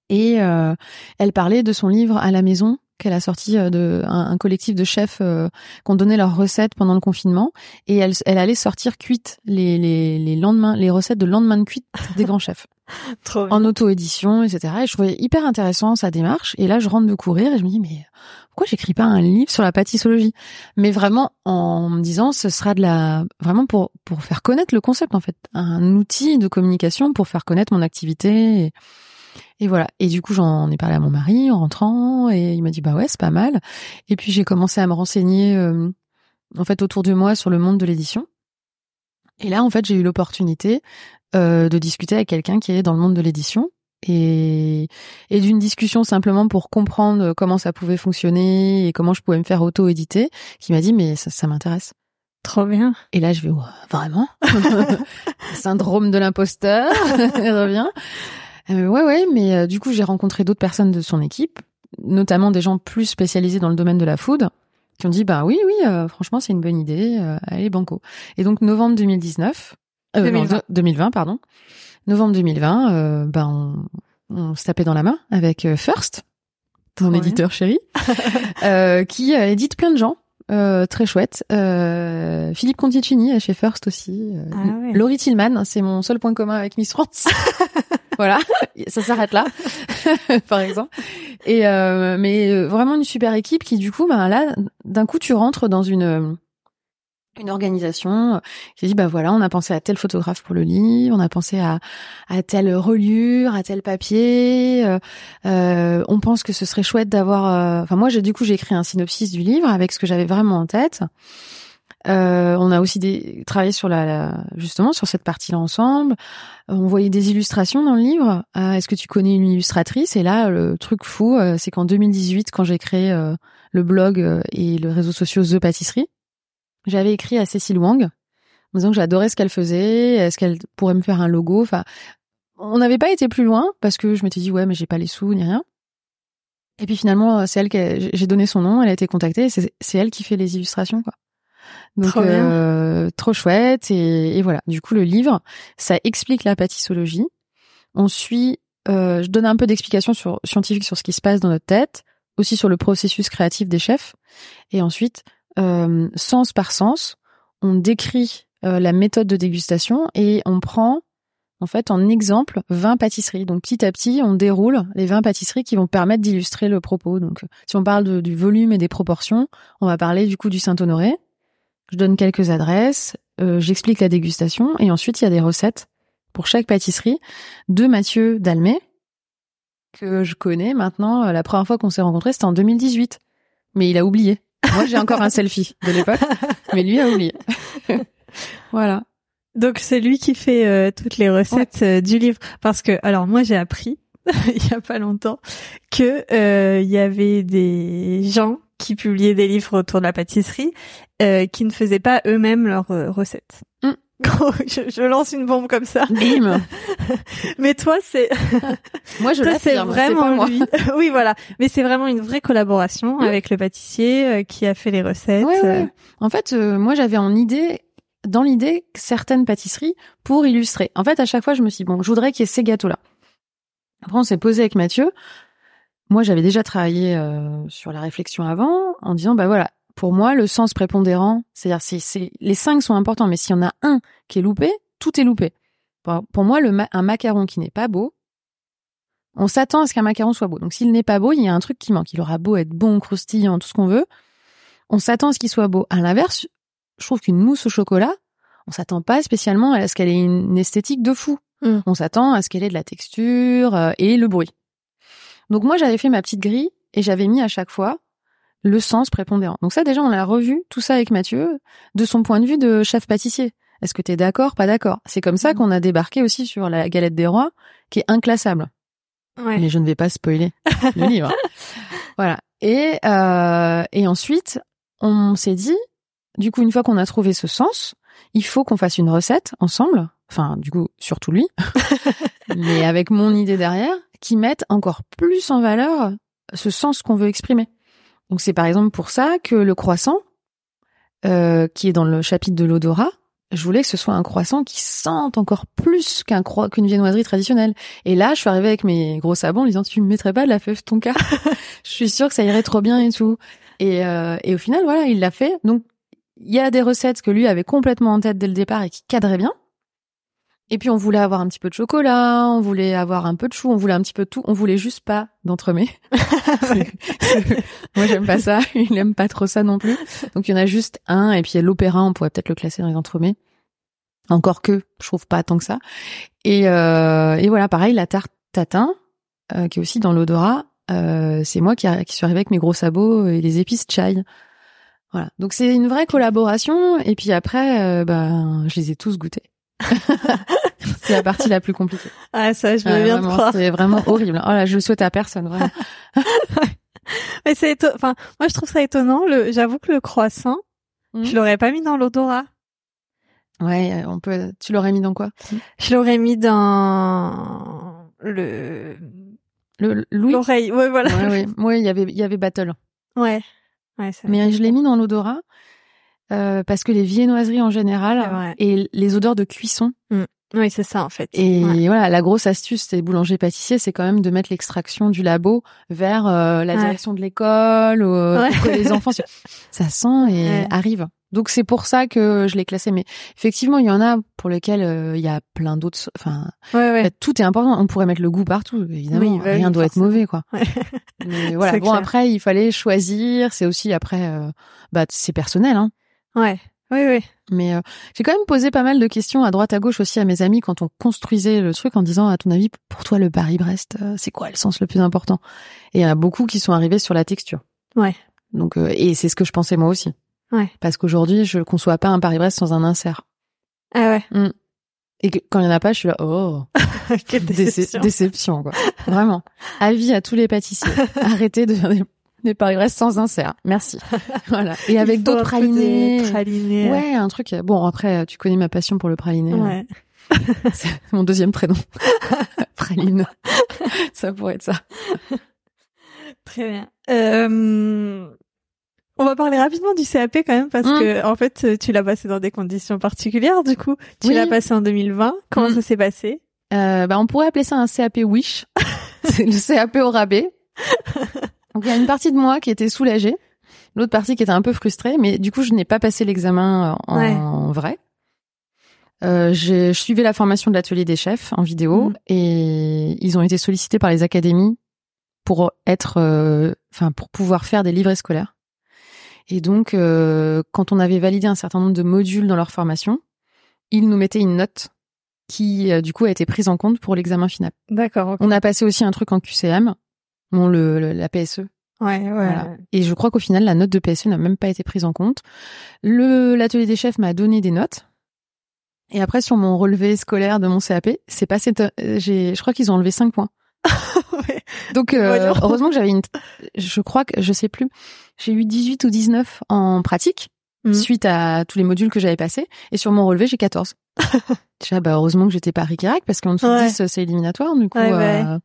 S2: Et euh, elle parlait de son livre à la maison qu'elle a sorti euh, de un, collectif de chefs euh, qui ont donné leurs recettes pendant le confinement. Et elle, elle allait sortir cuite les, les, les lendemains les recettes de lendemain de cuite des grands chefs. *laughs*
S1: Trop
S2: en auto-édition etc et je trouvais hyper intéressant sa démarche. Et là je rentre de courir et je me dis mais pourquoi j'écris pas un livre sur la pâtissologie? Mais vraiment en me disant ce sera de la vraiment pour pour faire connaître le concept en fait. Un outil de communication pour faire connaître mon activité et, et voilà. Et du coup, j'en ai parlé à mon mari en rentrant et il m'a dit bah ouais, c'est pas mal. Et puis j'ai commencé à me renseigner euh, en fait autour de moi sur le monde de l'édition. Et là, en fait, j'ai eu l'opportunité euh, de discuter avec quelqu'un qui est dans le monde de l'édition et, et d'une discussion simplement pour comprendre comment ça pouvait fonctionner et comment je pouvais me faire auto-éditer, qui m'a dit mais ça, ça m'intéresse.
S1: Trop bien.
S2: Et là, je vais, vraiment? *laughs* Syndrome de l'imposteur, *laughs* revient. Euh, ouais, ouais, mais euh, du coup, j'ai rencontré d'autres personnes de son équipe, notamment des gens plus spécialisés dans le domaine de la food, qui ont dit bah oui, oui, euh, franchement, c'est une bonne idée, allez banco. Et donc novembre 2019, 2020. 2020, pardon, novembre 2020, ben on, on se tapait dans la main avec First, mon éditeur chéri, *laughs* qui édite plein de gens. très chouette. Philippe Conticini chez First aussi. Ah Laurie Tillman, c'est mon seul point commun avec Miss France. *laughs* voilà, *laughs* ça s'arrête là, *laughs* par exemple. Et euh, mais euh, vraiment une super équipe qui du coup, ben là, d'un coup, tu rentres dans une une organisation qui dit bah voilà on a pensé à tel photographe pour le livre on a pensé à à telle reliure à tel papier euh, euh on pense que ce serait chouette d'avoir enfin moi j'ai du coup j'ai écrit un synopsis du livre avec ce que j'avais vraiment en tête euh, on a aussi des, travaillé sur la, justement sur cette partie-là ensemble. Euh, on voyait des illustrations dans le livre. Euh, est-ce que tu connais une illustratrice? Et là, le truc fou, c'est qu'en 2018, quand j'ai créé le blog et le réseau social The Pâtisserie, j'avais écrit à Cécile Wang en disant que j'adorais ce qu'elle faisait, est-ce qu'elle pourrait me faire un logo? Enfin, on n'avait pas été plus loin parce que je m'étais dit ouais, mais j'ai pas les sous ni rien. Et puis finalement, c'est elle qui j'ai donné son nom, elle a été contactée, c'est elle qui fait les illustrations quoi. Donc trop, euh, trop chouette et, et, voilà. Du coup, le livre, ça explique la pâtissologie. On suit, euh, je donne un peu d'explications sur, scientifiques sur ce qui se passe dans notre tête, aussi sur le processus créatif des chefs. Et ensuite, euh, sens par sens, on décrit euh, la méthode de dégustation et on prend en fait en exemple 20 pâtisseries. Donc petit à petit, on déroule les 20 pâtisseries qui vont permettre d'illustrer le propos. Donc si on parle du volume et des proportions, on va parler du coup du Saint-Honoré. Je donne quelques adresses, euh, j'explique la dégustation et ensuite il y a des recettes pour chaque pâtisserie de Mathieu Dalmé que je connais maintenant. La première fois qu'on s'est rencontrés, c'était en 2018. Mais il a oublié. Moi, j'ai encore un selfie de l'époque, *laughs* mais lui a oublié. *laughs* voilà.
S1: Donc c'est lui qui fait euh, toutes les recettes euh, du livre parce que alors moi j'ai appris *laughs* il y a pas longtemps que euh, il y avait des gens qui publiaient des livres autour de la pâtisserie qui ne faisaient pas eux-mêmes leurs recettes. Mm. *laughs* je, je, lance une bombe comme ça.
S2: Bim. *laughs*
S1: Mais toi, c'est *laughs*
S2: moi je
S1: c'est vraiment lui. oui, voilà. Mais c'est vraiment une vraie collaboration avec le pâtissier qui a fait les recettes.
S2: En fait, moi j'avais en idée dans l'idée certaines pâtisseries pour illustrer. En fait, à chaque fois, je me suis dit, bon, je voudrais qu'il y ait ces gâteaux-là. Après, on s'est posé avec Mathieu. Moi, j'avais déjà travaillé euh, sur la réflexion avant, en disant, bah voilà, pour moi, le sens prépondérant, c'est-à-dire, c'est, les cinq sont importants, mais s'il y en a un qui est loupé, tout est loupé. Pour, moi, le un macaron qui n'est pas beau, on s'attend à ce qu'un macaron soit beau. Donc, s'il n'est pas beau, il y a un truc qui manque. Il aura beau être bon, croustillant, tout ce qu'on veut. On s'attend à ce qu'il soit beau. À l'inverse, je trouve qu'une mousse au chocolat, on s'attend pas spécialement à ce qu'elle ait une esthétique de fou. Mm. On s'attend à ce qu'elle ait de la texture euh, et le bruit. Donc moi j'avais fait ma petite grille et j'avais mis à chaque fois le sens prépondérant. Donc ça déjà on l'a revu tout ça avec Mathieu de son point de vue de chef pâtissier. Est-ce que tu es d'accord, pas d'accord? C'est comme ça mm. qu'on a débarqué aussi sur la galette des rois qui est inclassable. Ouais. Mais je ne vais pas spoiler le *laughs* livre. Voilà. Et euh, et ensuite on s'est dit du coup, une fois qu'on a trouvé ce sens, il faut qu'on fasse une recette ensemble. Enfin, du coup, surtout lui, *laughs* mais avec mon idée derrière, qui mette encore plus en valeur ce sens qu'on veut exprimer. Donc, c'est par exemple pour ça que le croissant, euh, qui est dans le chapitre de l'odorat, je voulais que ce soit un croissant qui sente encore plus qu'un qu'une viennoiserie traditionnelle. Et là, je suis arrivée avec mes gros sabots en disant tu me mettrais pas de la fève tonka *laughs* Je suis sûre que ça irait trop bien et tout. Et, euh, et au final, voilà, il l'a fait. Donc il y a des recettes que lui avait complètement en tête dès le départ et qui cadraient bien. Et puis on voulait avoir un petit peu de chocolat, on voulait avoir un peu de chou, on voulait un petit peu de tout, on voulait juste pas d'entremets. *laughs* *laughs* Moi j'aime pas ça, il aime pas trop ça non plus. Donc il y en a juste un et puis l'opéra, on pourrait peut-être le classer dans les entremets. Encore que je trouve pas tant que ça. Et, euh, et voilà, pareil la tarte tatin euh, qui est aussi dans l'odorat. Euh, c'est moi qui, qui suis arrivée avec mes gros sabots et les épices chai. Voilà. Donc c'est une vraie collaboration. Et puis après, euh, ben, je les ai tous goûtés. *laughs* c'est la partie la plus compliquée.
S1: Ah ça, je veux bien
S2: croire. C'est vraiment horrible. Oh là, je le souhaite à personne, vraiment. *laughs*
S1: Mais c'est enfin, moi je trouve ça étonnant. Le, j'avoue que le croissant, mmh. je l'aurais pas mis dans l'odorat.
S2: Ouais, on peut. Tu l'aurais mis dans quoi?
S1: Je l'aurais mis dans le
S2: le
S1: l'oreille. Ouais, voilà.
S2: Ouais, *laughs* ouais. il y avait il y avait battle.
S1: Ouais
S2: mais je l'ai mis dans l'odorat euh, parce que les viennoiseries en général et les odeurs de cuisson.
S1: Mm. Oui, c'est ça en fait.
S2: Et voilà, la grosse astuce des boulangers-pâtissiers, c'est quand même de mettre l'extraction du labo vers euh, la direction de l'école ou euh, que les enfants. *laughs* ça sent et arrive. Donc c'est pour ça que je l'ai classé. Mais effectivement, il y en a pour lesquels euh, il y a plein d'autres. Enfin, tout est important. On pourrait mettre le goût partout. Évidemment, bah rien doit être mauvais, quoi. Mais *laughs* voilà. Bon, après, il fallait choisir. C'est aussi après, euh, bah, c'est personnel, hein.
S1: Ouais. Oui, oui.
S2: Mais euh, j'ai quand même posé pas mal de questions à droite à gauche aussi à mes amis quand on construisait le truc en disant à ton avis pour toi le Paris-Brest c'est quoi le sens le plus important? Et il y en a beaucoup qui sont arrivés sur la texture.
S1: Ouais.
S2: Donc et c'est ce que je pensais moi aussi.
S1: Ouais.
S2: Parce qu'aujourd'hui, je conçois pas un Paris-Brest sans un insert.
S1: Ah ouais.
S2: Mm. Et quand il y en a pas, je suis là, oh, *laughs*
S1: quelle déception.
S2: déception, quoi. Vraiment. Avis à tous les pâtissiers. *laughs* Arrêtez de faire des, Paris-Brest sans insert. Merci. *laughs* voilà. Et avec d'autres pralinés.
S1: pralinés.
S2: Ouais, un truc. Bon, après, tu connais ma passion pour le praliné.
S1: Hein. Ouais. *laughs*
S2: C'est mon deuxième prénom. *laughs* Praline. ça pourrait être ça.
S1: Très bien. Euh... On va parler rapidement du CAP quand même parce mmh. que en fait tu l'as passé dans des conditions particulières du coup. Tu l'as passé en 2020. Comment mmh. ça s'est passé?
S2: Euh, bah, on pourrait appeler ça un CAP Wish. c'est le CAP au rabais. Donc il y a une partie de moi qui était soulagée, l'autre partie qui était un peu frustrée, mais du coup je n'ai pas passé l'examen en, vrai. Euh, je suivais la formation de l'atelier des chefs en vidéo mm. et ils ont été sollicités par les académies pour être, euh, enfin pour pouvoir faire des livrets scolaires. Et donc euh, quand on avait validé un certain nombre de modules dans leur formation, ils nous mettaient une note qui euh, du coup a été prise en compte pour l'examen final.
S1: D'accord.
S2: On a passé aussi un truc en QCM, bon le, la PSE.
S1: Ouais, ouais.
S2: Et je crois qu'au final la note de PSE n'a même pas été prise en compte. Le l'atelier des chefs m'a donné des notes. Et après sur mon relevé scolaire de mon CAP, c'est passé j'ai je crois qu'ils ont enlevé 5 points. *laughs* Donc euh, *laughs* heureusement que j'avais une je crois que je sais plus, j'ai eu 18 ou 19 en pratique mm. suite à tous les modules que j'avais passés et sur mon relevé, j'ai 14. *laughs* Déjà, bah, heureusement que j'étais pas Ric parce qu'en dessous de 10, c'est éliminatoire. Du coup, euh,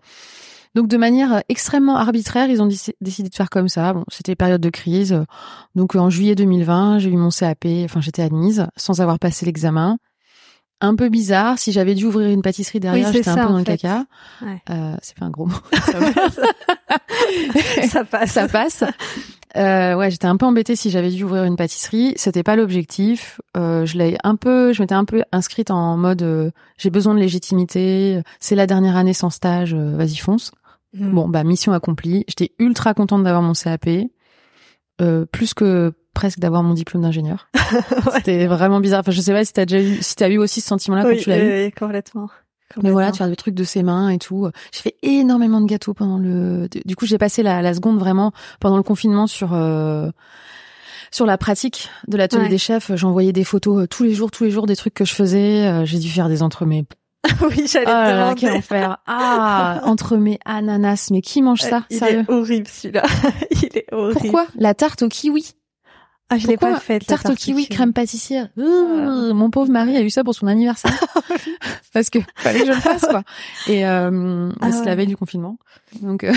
S2: donc de manière extrêmement arbitraire, ils ont décidé de faire comme ça. Bon, c'était période de crise. Donc en juillet 2020, j'ai eu mon CAP. Enfin, j'étais admise sans avoir passé l'examen. Un peu bizarre. Si j'avais dû ouvrir une pâtisserie derrière, j'étais un peu dans le caca. Euh, c'est pas un gros mot. *laughs*
S1: ça passe.
S2: Ça passe. Euh, ouais, j'étais un peu embêtée si j'avais dû ouvrir une pâtisserie. C'était pas l'objectif. Euh, je l'ai un peu, je m'étais un peu inscrite en mode euh, j'ai besoin de légitimité. C'est la dernière année sans stage. Euh, vas-y fonce. Mm. Bon bah mission accomplie. J'étais ultra contente d'avoir mon CAP, euh, plus que presque d'avoir mon diplôme d'ingénieur. *laughs* C'était vraiment bizarre. Enfin, je sais pas si t'as déjà eu, si t'as eu aussi ce sentiment-là quand tu l'as eu.
S1: Oui, complètement.
S2: Mais voilà, de faire des trucs de ses mains et tout. J'ai fait énormément de gâteaux pendant le. Du coup, j'ai passé la, la, seconde vraiment pendant le confinement sur euh... sur la pratique de l'atelier des chefs. J'envoyais des photos euh, tous les jours, tous les jours des trucs que je faisais. Euh, j'ai dû faire des entremets. *laughs*
S1: oui, j'allais
S2: oh
S1: te demander.
S2: quel enfer. Ah, *laughs* entremets ananas. Mais qui mange ça
S1: Il est horrible celui-là. *laughs* Il est horrible.
S2: Pourquoi? La tarte au kiwi.
S1: Ah, je l'ai pas faite.
S2: Tarte, au kiwi, crème pâtissière? Mon pauvre mari a eu ça pour son anniversaire. Parce que fallait que je le fasse, quoi. Et euh, ah c'est la veille du confinement. Donc, euh,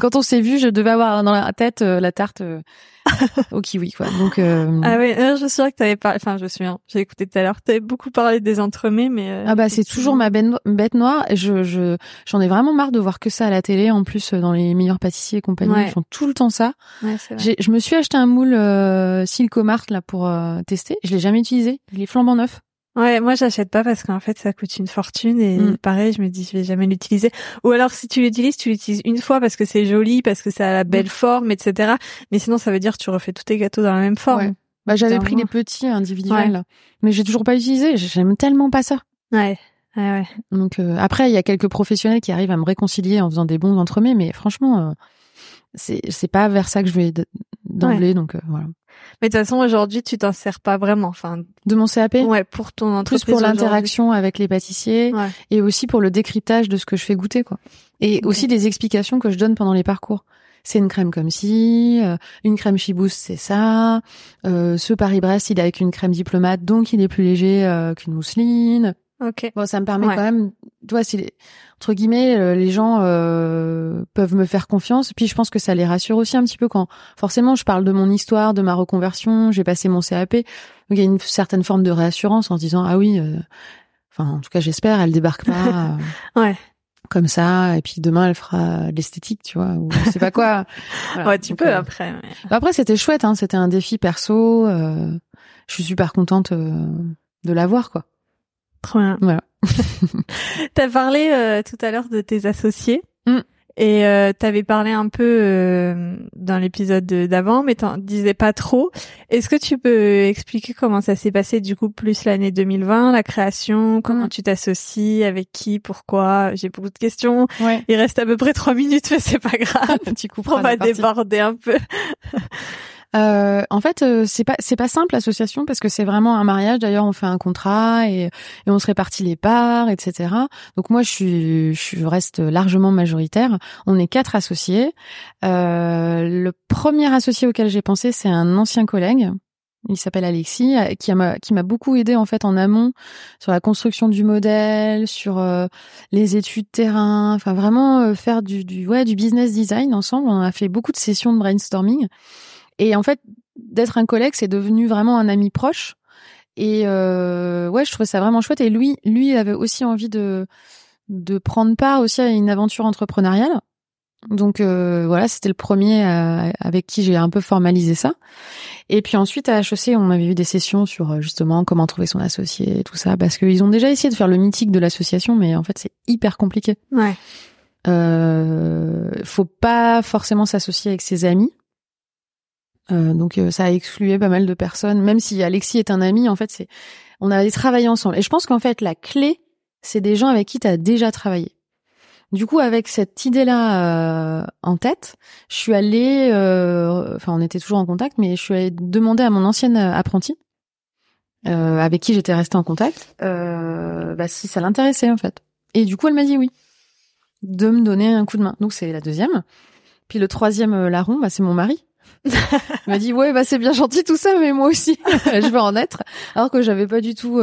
S2: quand on s'est vu, je devais avoir dans la tête euh, la tarte euh, *laughs* au kiwi, quoi. Donc, euh,
S1: ah oui, je suis sûre que t'avais parlé. Enfin, je suis. Hein, j'ai écouté tout à l'heure. T'avais beaucoup parlé des entremets, mais.
S2: ah bah, c'est toujours ma bête noire. Je, je, j'en ai vraiment marre de voir que ça à la télé. En plus, dans les meilleurs pâtissiers et compagnie, ils font tout le temps ça.
S1: Ouais,
S2: je me suis acheté un moule euh, Silcomart là pour tester. Je l'ai jamais utilisé. Il est flambant neuf.
S1: Ouais, moi j'achète pas parce qu'en fait ça coûte une fortune et mm. pareil, je me dis je vais jamais l'utiliser. Ou alors si tu l'utilises, tu l'utilises une fois parce que c'est joli, parce que ça a la belle mm. forme, etc. Mais sinon ça veut dire que tu refais tous tes gâteaux dans la même forme. Ouais.
S2: Bah j'avais pris les petits individuels, mais j'ai toujours pas utilisé. J'aime tellement pas ça.
S1: Ouais. Ouais, ouais.
S2: Donc euh, après il y a quelques professionnels qui arrivent à me réconcilier en faisant des bons entremets, mais franchement euh, c'est c'est pas vers ça que je vais d'emblée, donc euh, voilà.
S1: Mais de toute façon, aujourd'hui, tu t'en sers pas vraiment. Enfin,
S2: de mon CAP.
S1: Ouais, pour ton entreprise.
S2: Plus pour l'interaction avec les pâtissiers et aussi pour le décryptage de ce que je fais goûter, quoi. Et aussi des explications que je donne pendant les parcours. C'est une crème comme si, euh, une crème Chibousse, c'est ça. Euh, ce Paris-Brest, il est avec une crème diplomate, donc il est plus léger euh, qu'une mousseline.
S1: Ok.
S2: Bon, ça me permet quand même, toi, si les, entre guillemets, euh, les gens euh, peuvent me faire confiance. Puis je pense que ça les rassure aussi un petit peu quand, forcément, je parle de mon histoire, de ma reconversion, j'ai passé mon CAP. Donc il y a une certaine forme de réassurance en se disant ah oui, euh, enfin en tout cas j'espère, elle débarque pas. *laughs*
S1: ouais.
S2: Comme ça, et puis demain elle fera l'esthétique, tu vois, ou je sais pas quoi. *laughs*
S1: Ouais, tu peux après.
S2: Après c'était chouette, hein, c'était un défi perso. je suis super contente de l'avoir, quoi.
S1: Trop bien.
S2: Voilà. *laughs*
S1: T'as parlé euh, tout à l'heure de tes associés.
S2: Mm.
S1: Et euh, t'avais parlé un peu euh, dans l'épisode d'avant, mais t'en disais pas trop. Est-ce que tu peux expliquer comment ça s'est passé du coup plus l'année 2020, la création, comment mm. tu t'associes, avec qui, pourquoi? J'ai beaucoup de questions. Il reste à peu près trois minutes, mais c'est pas grave. *laughs*
S2: tu
S1: On va déborder un peu. *laughs*
S2: Euh, en fait, euh, c'est pas c'est pas simple l'association parce que c'est vraiment un mariage. D'ailleurs, on fait un contrat et, et on se répartit les parts, etc. Donc moi, je suis je reste largement majoritaire. On est quatre associés. Euh, le premier associé auquel j'ai pensé, c'est un ancien collègue. Il s'appelle Alexis, euh, qui m'a qui m'a beaucoup aidé en fait en amont sur la construction du modèle, sur euh, les études terrain, enfin vraiment faire du, du ouais du business design ensemble. On a fait beaucoup de sessions de brainstorming. Et en fait, d'être un collègue, c'est devenu vraiment un ami proche. Et euh, ouais, je trouvais ça vraiment chouette. Et lui, lui, il avait aussi envie de de prendre part aussi à une aventure entrepreneuriale. Donc euh, voilà, c'était le premier euh, avec qui j'ai un peu formalisé ça. Et puis ensuite à HEC, on avait eu des sessions sur euh, justement comment trouver son associé et tout ça, parce qu'ils ont déjà essayé de faire le mythique de l'association, mais en fait c'est hyper compliqué.
S1: Ouais.
S2: Euh, faut pas forcément s'associer avec ses amis. Euh, donc ça a exclué pas mal de personnes. Même si Alexis est un ami, en fait c'est on a travaillé ensemble. Et je pense qu'en fait la clé, c'est des gens avec qui tu as déjà travaillé. Du coup, avec cette idée-là euh, en tête, je suis allée, euh, enfin, on était toujours en contact, mais je suis allée demander à mon ancienne apprentie, euh, avec qui j'étais restée en contact, bah, si ça l'intéressait en fait. Et du coup, elle m'a dit oui, de me donner un coup de main. Donc c'est la deuxième. Puis le troisième larron, bah, c'est mon mari. *laughs* il m'a dit ouais bah c'est bien gentil tout ça mais moi aussi *laughs* je veux en être. Alors que j'avais pas du tout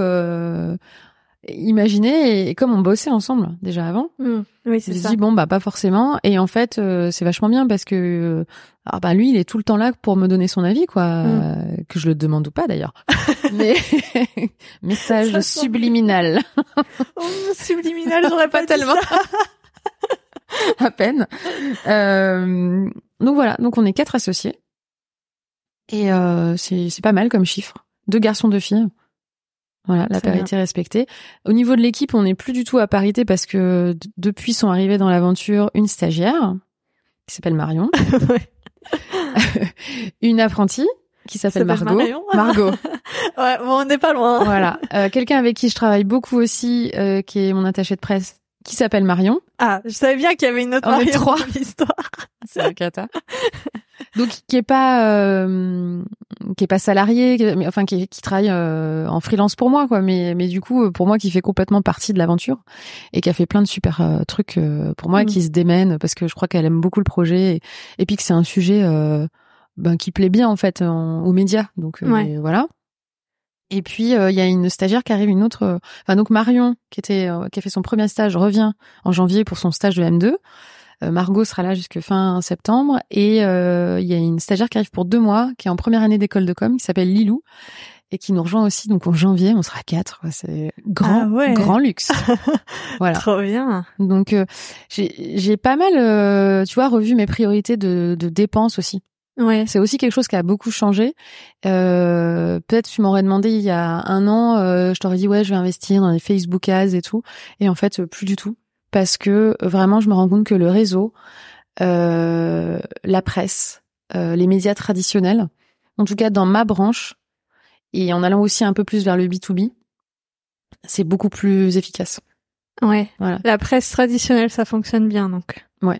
S2: imaginer et, comme on bossait ensemble déjà avant
S1: mmh. oui c'est
S2: ça. dit bon bah pas forcément. Et en fait euh, c'est vachement bien parce que euh, alors bah lui il est tout le temps là pour me donner son avis quoi mmh. euh, que je le demande ou pas d'ailleurs. *laughs* Mais message subliminal.
S1: Oh, subliminal j'aurais pas, tellement.
S2: à peine. Donc voilà donc on est quatre associés et c'est c'est pas mal comme chiffre deux garçons deux filles voilà, la parité respectée. Au niveau de l'équipe, on n'est plus du tout à parité parce que depuis sont arrivés dans l'aventure une stagiaire qui s'appelle Marion, *laughs* *laughs* une apprentie qui s'appelle Margot. Margot. *laughs*
S1: ouais, bon, on n'est pas loin.
S2: Voilà, euh, quelqu'un avec qui je travaille beaucoup aussi, euh, qui est mon attaché de presse, qui s'appelle Marion.
S1: Ah, je savais bien qu'il y avait une autre Marion trois. dans l'histoire.
S2: C'est un cata. Donc qui est pas euh, qui est pas salarié, mais enfin qui, qui travaille euh, en freelance pour moi quoi, mais mais du coup pour moi qui fait complètement partie de l'aventure et qui a fait plein de super euh, trucs pour moi, mm. qui se démène parce que je crois qu'elle aime beaucoup le projet et, et puis que c'est un sujet ben, qui plaît bien en fait aux médias. Donc voilà. Et puis il y a une stagiaire qui arrive, une autre, enfin donc Marion qui était qui a fait son premier stage revient en janvier pour son stage de M2. Euh, Margot sera là jusque fin septembre et euh, il y a une stagiaire qui arrive pour deux mois, qui est en première année d'école de com, qui s'appelle Lilou et qui nous rejoint aussi. Donc en janvier, on sera quatre. C'est grand, ah grand luxe. *laughs*
S1: voilà. Trop bien.
S2: Donc euh, j'ai pas mal, tu vois, revu mes priorités de, de dépenses aussi.
S1: Ouais.
S2: C'est aussi quelque chose qui a beaucoup changé. Euh, Peut-être tu m'aurais demandé il y a un an, je t'aurais dit ouais, je vais investir dans les Facebook ads et tout. Et en fait, plus du tout parce que vraiment je me rends compte que le réseau, euh, la presse, euh, les médias traditionnels, en tout cas dans ma branche, et en allant aussi un peu plus vers le B2B, c'est beaucoup plus efficace.
S1: Ouais. Voilà. La presse traditionnelle, ça fonctionne bien donc.
S2: Ouais.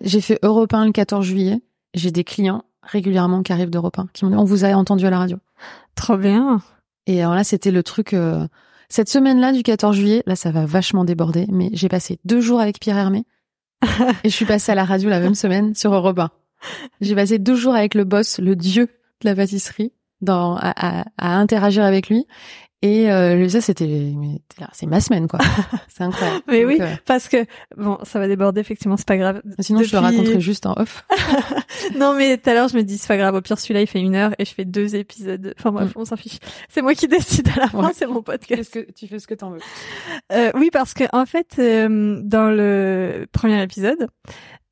S2: J'ai fait Europe 1 le 14 juillet. J'ai des clients régulièrement qui arrivent d'Europe 1 qui m'ont dit on vous a entendu à la radio.
S1: Trop bien.
S2: Et alors là, c'était le truc. Euh, cette semaine-là du 14 juillet, là ça va vachement déborder, mais j'ai passé deux jours avec Pierre Hermé *laughs* et je suis passée à la radio la même semaine sur Europe 1. J'ai passé deux jours avec le boss, le dieu de la pâtisserie, dans, à, à interagir avec lui. Et euh, ça, c'était, c'est ma semaine, quoi. *laughs* c'est incroyable.
S1: Mais oui, euh, parce que bon, ça va déborder effectivement, c'est pas grave.
S2: Sinon, je le raconterai juste en off. *laughs*
S1: non, mais tout à l'heure, je me dis c'est pas grave. Au pire, celui-là, il fait une heure et je fais deux épisodes. Enfin bref, mm. on s'en fiche. C'est moi qui décide à la fin. C'est mon podcast.
S2: Que, tu fais ce que t'en veux.
S1: Euh, oui, parce que en fait, euh, dans le premier épisode,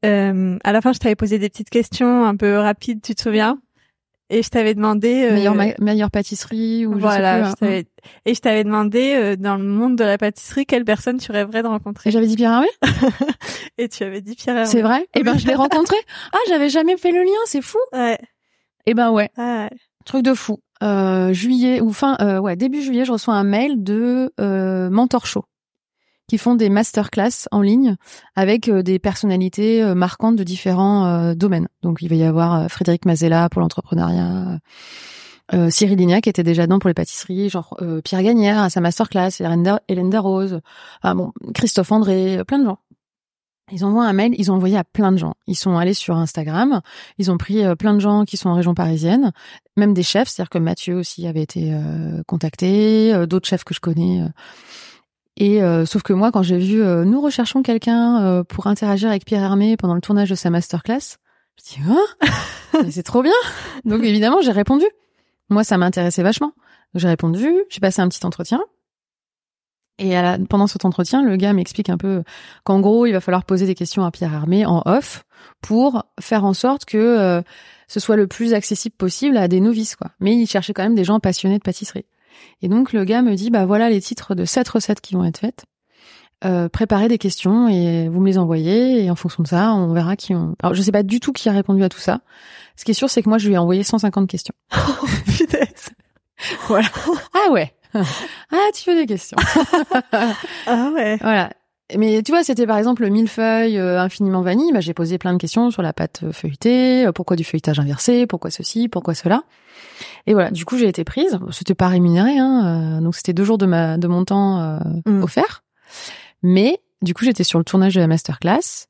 S1: euh, à la fin, je t'avais posé des petites questions un peu rapides. Tu te souviens? Et je t'avais demandé
S2: euh, meilleure, meilleure pâtisserie ou
S1: voilà
S2: je sais plus,
S1: hein. et je t'avais demandé euh, dans le monde de la pâtisserie quelle personne tu rêverais de rencontrer.
S2: Et j'avais dit Pierre Hermé *laughs*
S1: et tu avais dit Pierre Hermé
S2: c'est vrai? Et eh ben je l'ai *laughs* rencontré. Ah j'avais jamais fait le lien c'est fou.
S1: Ouais.
S2: Et eh ben ouais.
S1: ouais.
S2: Truc de fou. Euh, juillet ou fin euh, ouais début juillet je reçois un mail de euh, Mentor Show qui font des masterclass en ligne avec euh, des personnalités euh, marquantes de différents euh, domaines. Donc il va y avoir Frédéric Mazella pour l'entrepreneuriat, euh, Cyril Lignac qui était déjà dedans pour les pâtisseries, genre Pierre Gagnère à sa masterclass, Hélène Darroze, ah bon, Christophe André, plein de gens. Ils envoient un mail, ils ont envoyé à plein de gens. Ils sont allés sur Instagram, ils ont pris plein de gens qui sont en région parisienne, même des chefs, c'est-à-dire que Mathieu aussi avait été contacté, d'autres chefs que je connais et euh, sauf que moi, quand j'ai vu euh, nous recherchons quelqu'un euh, pour interagir avec Pierre Hermé pendant le tournage de sa masterclass, je dis hein *laughs* c'est trop bien. *laughs* Donc évidemment, j'ai répondu. Moi, ça m'intéressait vachement. J'ai répondu, j'ai passé un petit entretien. Et à la- pendant cet entretien, le gars m'explique un peu qu'en gros, il va falloir poser des questions à Pierre Hermé en off pour faire en sorte que euh, ce soit le plus accessible possible à des novices, quoi. Mais il cherchait quand même des gens passionnés de pâtisserie. Et donc le gars me dit, bah voilà les titres de sept recettes qui vont être faites. Euh, préparez des questions et vous me les envoyez et en fonction de ça, on verra qui on. Alors je sais pas du tout qui a répondu à tout ça. Ce qui est sûr, c'est que moi je lui ai envoyé 150 questions. *laughs*
S1: Punaise.
S2: Voilà. *laughs* ah ouais. *laughs* Ah tu veux des questions.
S1: Ah ouais.
S2: Voilà. Mais tu vois, c'était par exemple le millefeuille euh, infiniment vanille. Bah, j'ai posé plein de questions sur la pâte euh, feuilletée, euh, pourquoi du feuilletage inversé, pourquoi ceci, pourquoi cela. Et voilà, du coup, j'ai été prise. C'était pas rémunéré, hein, euh, donc c'était deux jours de ma de mon temps euh,
S1: Mm.
S2: offert. Mais du coup, j'étais sur le tournage de la masterclass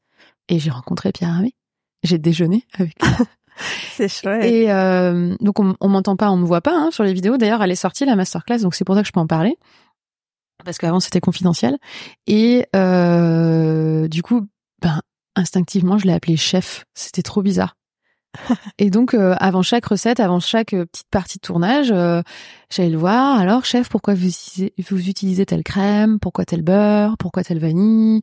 S2: et j'ai rencontré Pierre Hermé. J'ai déjeuné avec lui. *laughs*
S1: C'est chouette.
S2: Et euh, donc on, on m'entend pas, on me voit pas hein, sur les vidéos. D'ailleurs, elle est sortie la masterclass, donc c'est pour ça que je peux en parler parce qu'avant c'était confidentiel. Et euh, du coup, ben instinctivement, je l'ai appelé chef. C'était trop bizarre. *laughs* Et donc, euh, avant chaque recette, avant chaque euh, petite partie de tournage, euh, j'allais le voir. Alors, chef, pourquoi vous utilisez, vous utilisez telle crème? Pourquoi tel beurre? Pourquoi telle vanille?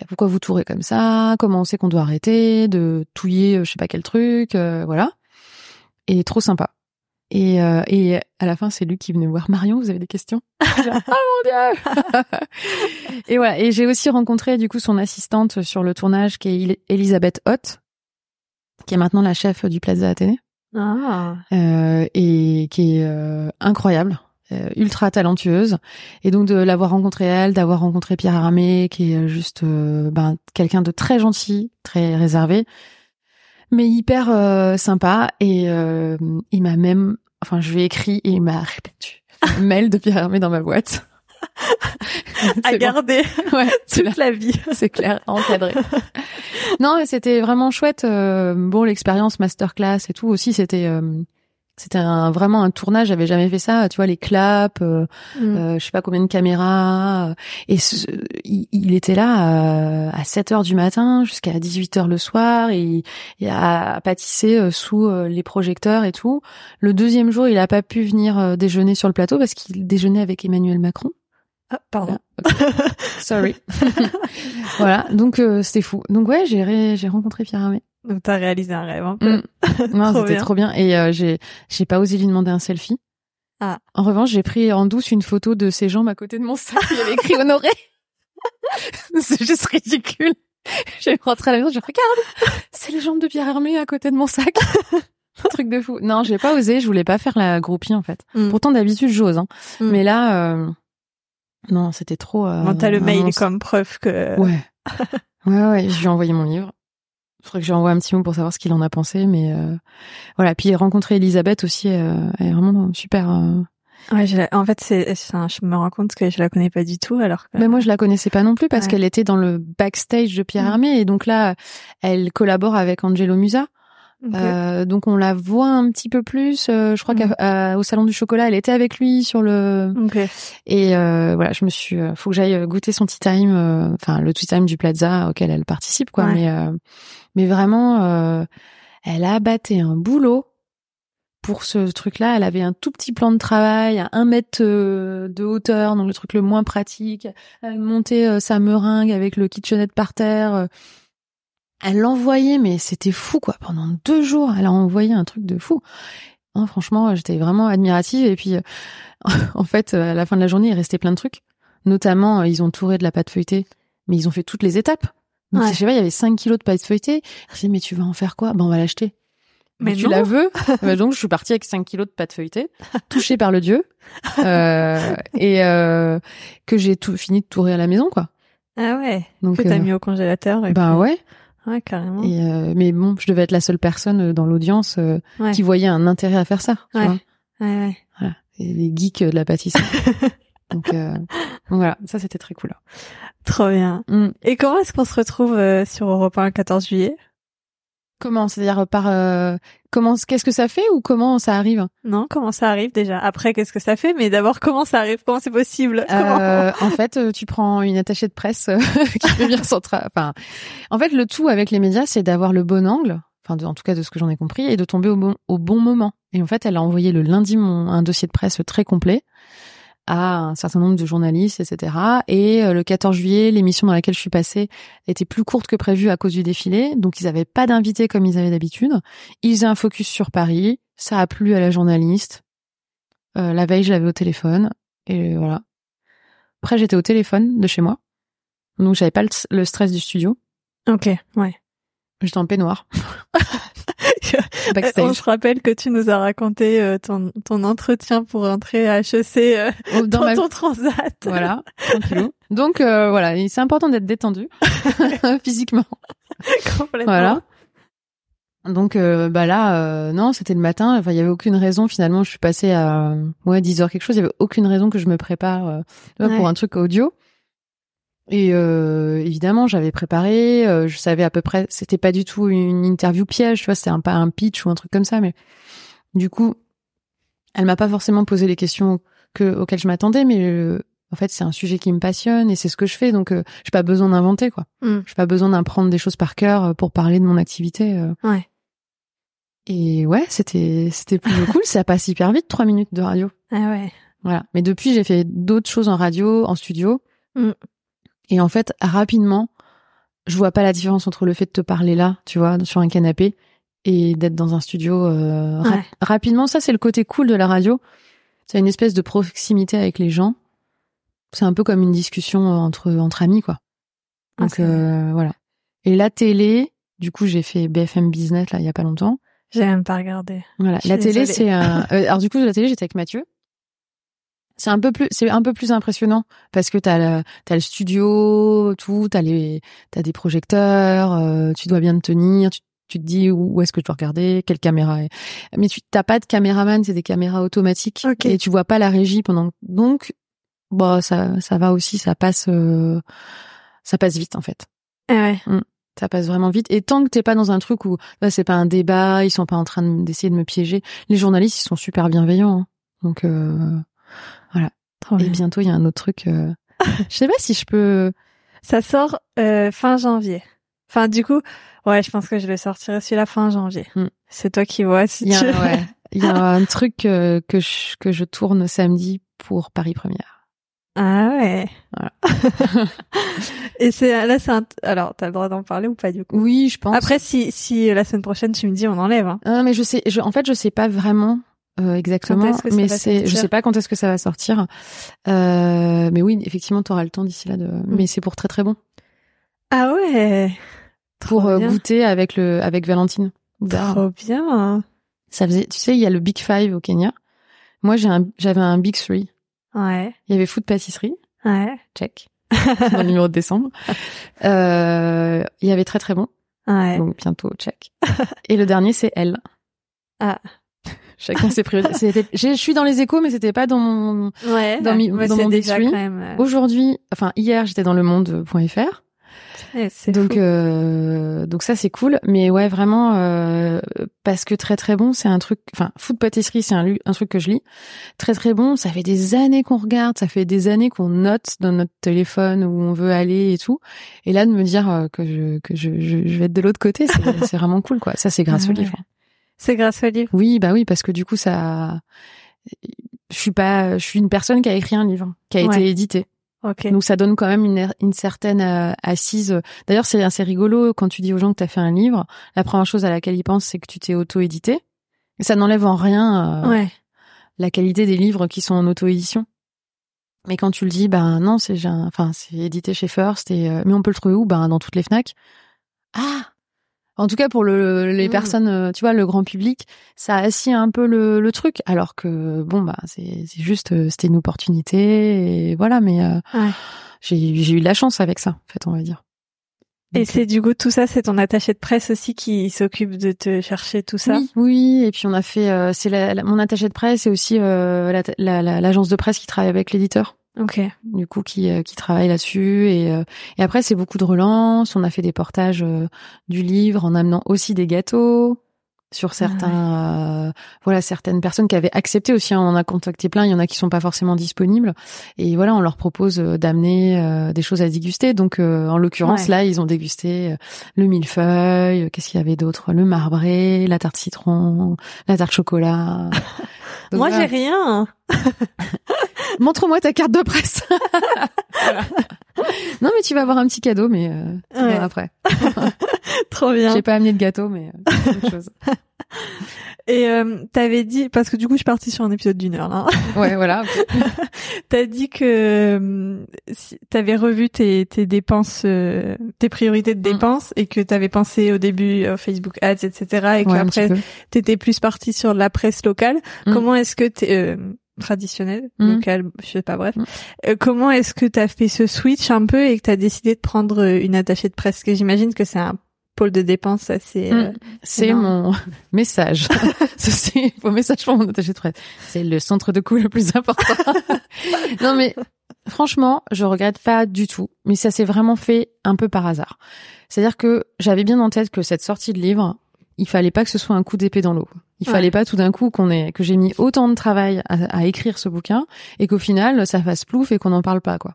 S2: Euh, Pourquoi vous tourez comme ça? Comment on sait qu'on doit arrêter de touiller, euh, je sais pas quel truc Voilà. Et trop sympa. Et, et à la fin, c'est lui qui venait voir Marion. Vous avez des questions? *laughs* Oh mon dieu *laughs* Et voilà. Et j'ai aussi rencontré du coup son assistante sur le tournage, qui est Elisabeth Hott, qui est maintenant la chef du Plaza Athénée,
S1: Ah.
S2: euh, et qui est euh, incroyable. euh, ultra talentueuse et donc de l'avoir rencontrée elle d'avoir rencontré Pierre Armé qui est juste euh, ben, quelqu'un de très gentil très réservé mais hyper euh, sympa et euh, il m'a même enfin je lui ai écrit et il m'a *laughs* répondu mail de Pierre Hermé dans ma boîte *laughs* *laughs*
S1: À
S2: bon.
S1: garder *laughs*
S2: ouais *laughs*
S1: toute la vie.
S2: c'est clair, encadré. non, c'était vraiment chouette. euh, bon, l'expérience masterclass et tout aussi, c'était euh, c'était un, vraiment un tournage. J'avais jamais fait ça. Tu vois, les claps, euh,
S1: Mm.
S2: euh, je sais pas combien de caméras. euh, et ce- il, il était là euh, à 7 heures du matin jusqu'à 18 heures le soir. Et il, a pâtissé sous les projecteurs et tout. Le deuxième jour, il a pas pu venir déjeuner sur le plateau parce qu'il déjeunait avec Emmanuel Macron.
S1: Ah, pardon.
S2: Sorry. *laughs* voilà, donc euh, c'était fou. Donc ouais, j'ai ré- j'ai rencontré Pierre Hermé.
S1: Donc t'as réalisé un rêve un peu.
S2: Mm. *laughs* Non, c'était trop bien et euh, j'ai j'ai pas osé lui demander un selfie.
S1: Ah.
S2: En revanche, j'ai pris en douce une photo de ses jambes à côté de mon sac. Il y avait écrit Honoré. *laughs* C'est juste ridicule. J'ai rentré à la maison, je regarde, c'est les jambes de Pierre Hermé à côté de mon sac. un truc de fou. Non, j'ai pas osé, je voulais pas faire la groupie en fait.
S1: Mm.
S2: Pourtant d'habitude j'ose, hein.
S1: Mm.
S2: mais là, euh, non, c'était trop. Euh,
S1: Bon, t'as le mail comme preuve que.
S2: Ouais. ouais, ouais, je lui ai envoyé mon livre. Il faudrait que je lui envoie un petit mot pour savoir ce qu'il en a pensé, mais euh, voilà. Puis rencontrer Elisabeth aussi, euh, elle est vraiment super. euh.
S1: Ouais, je la- en fait, c'est, enfin, je me rends compte que je la connais pas du tout, alors que.
S2: Mais moi, je la connaissais pas non plus parce
S1: Ouais.
S2: qu'elle était dans le backstage de Pierre. Hermé et donc là, elle collabore avec Angelo Musa. Euh, donc on la voit un petit peu plus. euh, je crois
S1: Mm.
S2: qu'au salon du chocolat, elle était avec lui sur le.
S1: Ok.
S2: Et euh, voilà, je me suis. euh, faut que j'aille goûter son tea time, euh, enfin le tea time du Plaza auquel elle participe, quoi.
S1: Ouais.
S2: Mais euh, mais vraiment, euh, elle a abatté un boulot pour ce truc-là. Elle avait un tout petit plan de travail à un mètre euh, de hauteur, donc le truc le moins pratique. Elle montait euh, sa meringue avec le kitchenette par terre. Elle l'envoyait, mais c'était fou, quoi. Pendant deux jours, elle a envoyé un truc de fou. Franchement, j'étais vraiment admirative. Et puis, euh, *laughs* en fait, à la fin de la journée, il restait plein de trucs. Notamment, euh, ils ont touré de la pâte feuilletée, mais ils ont fait toutes les étapes. Donc,
S1: Ouais.
S2: je sais pas, il y avait 5 kilos de pâte feuilletée. Je dis, mais tu vas en faire quoi? Ben, on va l'acheter.
S1: Mais
S2: tu
S1: non.
S2: la veux? *laughs* Bah, Donc, je suis partie avec 5 kilos de pâte feuilletée, touchée par le dieu, euh, et euh, que j'ai tout fini de tourer à la maison, quoi.
S1: Ah ouais.
S2: Donc,
S1: que t'as
S2: euh,
S1: mis au congélateur. Et
S2: bah
S1: puis-
S2: ouais.
S1: Ouais, carrément.
S2: Et euh, mais bon, je devais être la seule personne euh, dans l'audience euh,
S1: Ouais.
S2: qui voyait un intérêt à faire ça. Tu
S1: Ouais.
S2: vois
S1: Ouais, ouais.
S2: Et les geeks de la pâtisserie. *laughs* donc, euh, donc voilà, ça c'était très cool.
S1: Trop bien.
S2: Mm.
S1: Et comment est-ce qu'on se retrouve euh, sur Europe 1 le 14 juillet?
S2: Comment? C'est-à-dire par euh, comment Qu'est-ce que ça fait ou comment ça arrive?
S1: Non, comment ça arrive déjà? Après, qu'est-ce que ça fait? Mais d'abord, comment ça arrive? Comment c'est possible?
S2: Euh, *laughs* En fait, euh, tu prends une attachée de presse euh, *laughs* qui fait bien son tra- Enfin, en fait, le tout avec les médias, c'est d'avoir le bon angle. Enfin, de- en tout cas de ce que j'en ai compris, et de tomber au bon au bon moment. Et en fait, elle a envoyé le lundi mon, un dossier de presse très complet. À un certain nombre de journalistes, etc. Et euh, le 14 juillet, l'émission dans laquelle je suis passée était plus courte que prévu à cause du défilé, donc ils n'avaient pas d'invités comme ils avaient d'habitude. Ils faisaient un focus sur Paris, ça a plu à la journaliste. Euh, la veille, je l'avais au téléphone, et voilà. Après, j'étais au téléphone de chez moi, donc j'avais pas le stress du studio.
S1: Ok, ouais.
S2: J'étais en peignoir. *laughs*
S1: On se rappelle que tu nous as raconté euh, ton, ton entretien pour entrer à HEC euh, oh, dans, ton transat.
S2: Voilà, *laughs* tranquillou. Donc euh, voilà, c'est important d'être détendu *laughs* physiquement.
S1: Complètement.
S2: Voilà. Donc bah là non, c'était le matin, enfin il y avait aucune raison finalement, je suis passée à ouais 10 heures quelque chose, il y avait aucune raison que je me prépare pour un truc audio. Et euh, évidemment, j'avais préparé, euh, je savais à peu près, c'était pas du tout une interview piège, tu vois, c'était un pas un pitch ou un truc comme ça, mais du coup, elle m'a pas forcément posé les questions que auxquelles je m'attendais, mais euh, en fait, c'est un sujet qui me passionne et c'est ce que je fais, donc euh, j'ai pas besoin d'inventer quoi. Mm. J'ai pas besoin d'apprendre des choses par cœur pour parler de mon activité.
S1: Ouais.
S2: Et ouais, c'était c'était plutôt *laughs* cool, ça passe hyper vite, trois minutes de radio.
S1: Ah ouais.
S2: Voilà. Mais depuis, j'ai fait d'autres choses en radio, en studio.
S1: Mm.
S2: Et en fait, rapidement, je vois pas la différence entre le fait de te parler là, tu vois, sur un canapé, et d'être dans un studio. Euh, rapidement, ça c'est le côté cool de la radio. C'est une espèce de proximité avec les gens. C'est un peu comme une discussion entre entre amis, quoi. Ah, Donc euh, voilà. Et la télé, du coup, j'ai fait BFM Business là il y a pas longtemps.
S1: J'ai même pas regardé.
S2: Voilà. La télé, c'est un. *laughs* Euh, alors du coup, la télé, j'étais avec Mathieu c'est un peu plus c'est un peu plus impressionnant parce que t'as le t'as le studio tout t'as les t'as des projecteurs euh, tu dois bien te tenir tu, tu te dis où, est-ce que je dois regarder quelle caméra est... mais tu t'as pas de caméraman c'est des caméras automatiques et tu vois pas la régie pendant donc bon ça ça va aussi ça passe euh, ça passe vite en fait
S1: ah ouais.
S2: Mmh. ça passe vraiment vite et tant que t'es pas dans un truc où là c'est pas un débat ils sont pas en train d'essayer de me piéger les journalistes ils sont super bienveillants hein. donc euh, voilà. et bientôt, il y a un autre truc. Euh... je sais pas si je peux.
S1: Ça sort euh, fin janvier. Enfin, du coup, ouais, je pense que je vais sortir celui-là fin janvier. Hmm. C'est toi qui vois si
S2: il y a,
S1: tu...
S2: ouais. Il y a un truc euh, que je, que je tourne samedi pour Paris Première.
S1: Ah ouais.
S2: Voilà. *laughs*
S1: Et c'est là, c'est un... alors t'as le droit d'en parler ou pas du coup?
S2: Oui, je pense.
S1: Après, si si la semaine prochaine tu me dis on enlève. Hein.
S2: Ah, mais je sais, je, en fait, je sais pas vraiment euh, exactement. mais c'est, je sais pas quand est-ce que ça va sortir. Euh, mais oui, effectivement, tu auras le temps d'ici là. De... Mm. Mais c'est pour très très bon.
S1: Ah ouais.
S2: pour euh, goûter avec le avec Valentine.
S1: Trop bien.
S2: Ça faisait, tu sais, il y a le Big Five au Kenya. Moi, j'ai un, j'avais un Big Three.
S1: Ouais.
S2: Il y avait food pâtisserie.
S1: Ouais.
S2: Check. dans le numéro de décembre. Euh, il y avait très très bon.
S1: Ouais.
S2: Donc bientôt check. Et le dernier c'est elle.
S1: Ah. *laughs*
S2: Chacun ses priorités. Je suis dans les échos, mais c'était pas dans mon
S1: ouais,
S2: dans, mi, dans mon déjà
S1: euh,
S2: Aujourd'hui, enfin hier, j'étais dans le monde.fr. donc euh, donc ça c'est cool, mais ouais vraiment euh, parce que très très bon, c'est un truc. Enfin, food pâtisserie, c'est un, un truc que je lis. Très très bon, ça fait des années qu'on regarde, ça fait des années qu'on note dans notre téléphone où on veut aller et tout. Et là de me dire euh, que je que je, je, vais être de l'autre côté, *laughs* c'est vraiment cool quoi. Ça c'est grâce au livre.
S1: C'est grâce au livre.
S2: Oui, bah oui, parce que du coup, ça, je suis pas, je suis une personne qui a écrit un livre, qui a été édité.
S1: Okay.
S2: Donc ça donne quand même une, une certaine euh, assise. D'ailleurs, c'est assez rigolo quand tu dis aux gens que tu as fait un livre. La première chose à laquelle ils pensent, c'est que tu t'es auto-édité. Et ça n'enlève en rien
S1: euh, ouais.
S2: la qualité des livres qui sont en auto-édition. Mais quand tu le dis, ben non, c'est enfin c'est édité chez First et euh, mais on peut le trouver où? Ben dans toutes les Fnac. Ah, en tout cas, pour le, les mmh. personnes, euh, tu vois, le grand public, ça assis un peu le, le truc. Alors que bon, bah, c'est juste, euh, c'était une opportunité, et voilà. Mais euh, j'ai eu de la chance avec ça, en fait, on va dire.
S1: et c'est du coup tout ça, c'est ton attaché de presse aussi qui s'occupe de te chercher tout ça?
S2: Oui, oui. Et puis on a fait, c'est mon attaché de presse et aussi l'agence de presse qui travaille avec l'éditeur.
S1: Ok.
S2: Du coup, qui, euh, qui travaille là-dessus. Et, euh, et après, c'est beaucoup de relance. On a fait des portages euh, du livre en amenant aussi des gâteaux sur certains voilà certaines personnes qui avaient accepté aussi hein. on en a contacté plein il y en a qui sont pas forcément disponibles et voilà on leur propose d'amener des choses à déguster donc en l'occurrence là ils ont dégusté le millefeuille qu'est-ce qu'il y avait d'autre? Le marbré la tarte citron la tarte chocolat *laughs*
S1: moi j'ai rien *laughs*
S2: montre-moi ta carte de presse. voilà. *laughs* Non, mais tu vas avoir un petit cadeau, mais euh,
S1: Ouais.
S2: après. *laughs*
S1: Trop bien.
S2: J'ai pas amené de gâteau, mais euh, c'est autre chose.
S1: Et euh, t'avais dit, parce que du coup, je suis partie sur un épisode d'une heure là. *laughs*
S2: Ouais, voilà. *laughs*
S1: T'as dit que euh, si- t'avais revu tes, tes dépenses, euh, tes priorités de
S2: Mm.
S1: dépenses, et que t'avais pensé au début euh, Facebook Ads, etc. Et
S2: Ouais,
S1: qu'après
S2: petit peu.
S1: t'étais plus partie sur la presse locale.
S2: Mm.
S1: Comment est-ce que t'es euh, traditionnelle,
S2: Mm.
S1: locale, je sais pas, bref.
S2: Mm.
S1: Euh, comment est-ce que t'as fait ce switch un peu et que t'as décidé de prendre une attachée de presse? Parce que j'imagine que c'est un pôle de dépenses assez. euh,
S2: C'est
S1: énorme.
S2: mon *laughs* message. *laughs* c'est *laughs* mon message pour mon attaché de presse. C'est le centre de coût le plus important. non mais franchement, je regrette pas du tout. Mais ça s'est vraiment fait un peu par hasard. C'est-à-dire que j'avais bien en tête que cette sortie de livre, il fallait pas que ce soit un coup d'épée dans l'eau. Il
S1: Ouais.
S2: fallait pas tout d'un coup qu'on ait que j'ai mis autant de travail à, à écrire ce bouquin et qu'au final ça fasse plouf et qu'on n'en parle pas quoi.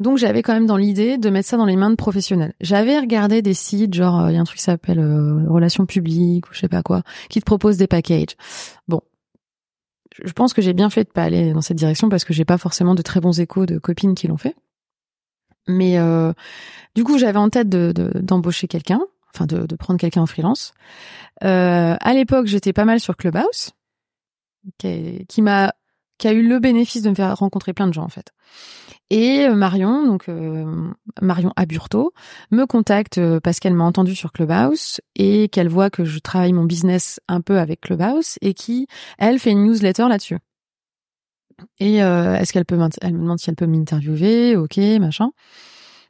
S2: Donc j'avais quand même dans l'idée de mettre ça dans les mains de professionnels. J'avais regardé des sites genre il y a un truc qui s'appelle euh, relations publiques ou je sais pas quoi qui te propose des packages. Bon, je pense que j'ai bien fait de pas aller dans cette direction parce que j'ai pas forcément de très bons échos de copines qui l'ont fait. Mais euh, du coup, j'avais en tête de de- d'embaucher quelqu'un, enfin de, de prendre quelqu'un en freelance. Euh, à l'époque, j'étais pas mal sur Clubhouse, qui, qui m'a qui a eu le bénéfice de me faire rencontrer plein de gens en fait. Et euh, Marion, donc euh, Marion Aburto, me contacte euh, parce qu'elle m'a entendu sur Clubhouse et qu'elle voit que je travaille mon business un peu avec Clubhouse et qui, elle, fait une newsletter là-dessus. Et est-ce qu'elle peut, elle me demande si elle peut m'interviewer, ok, machin.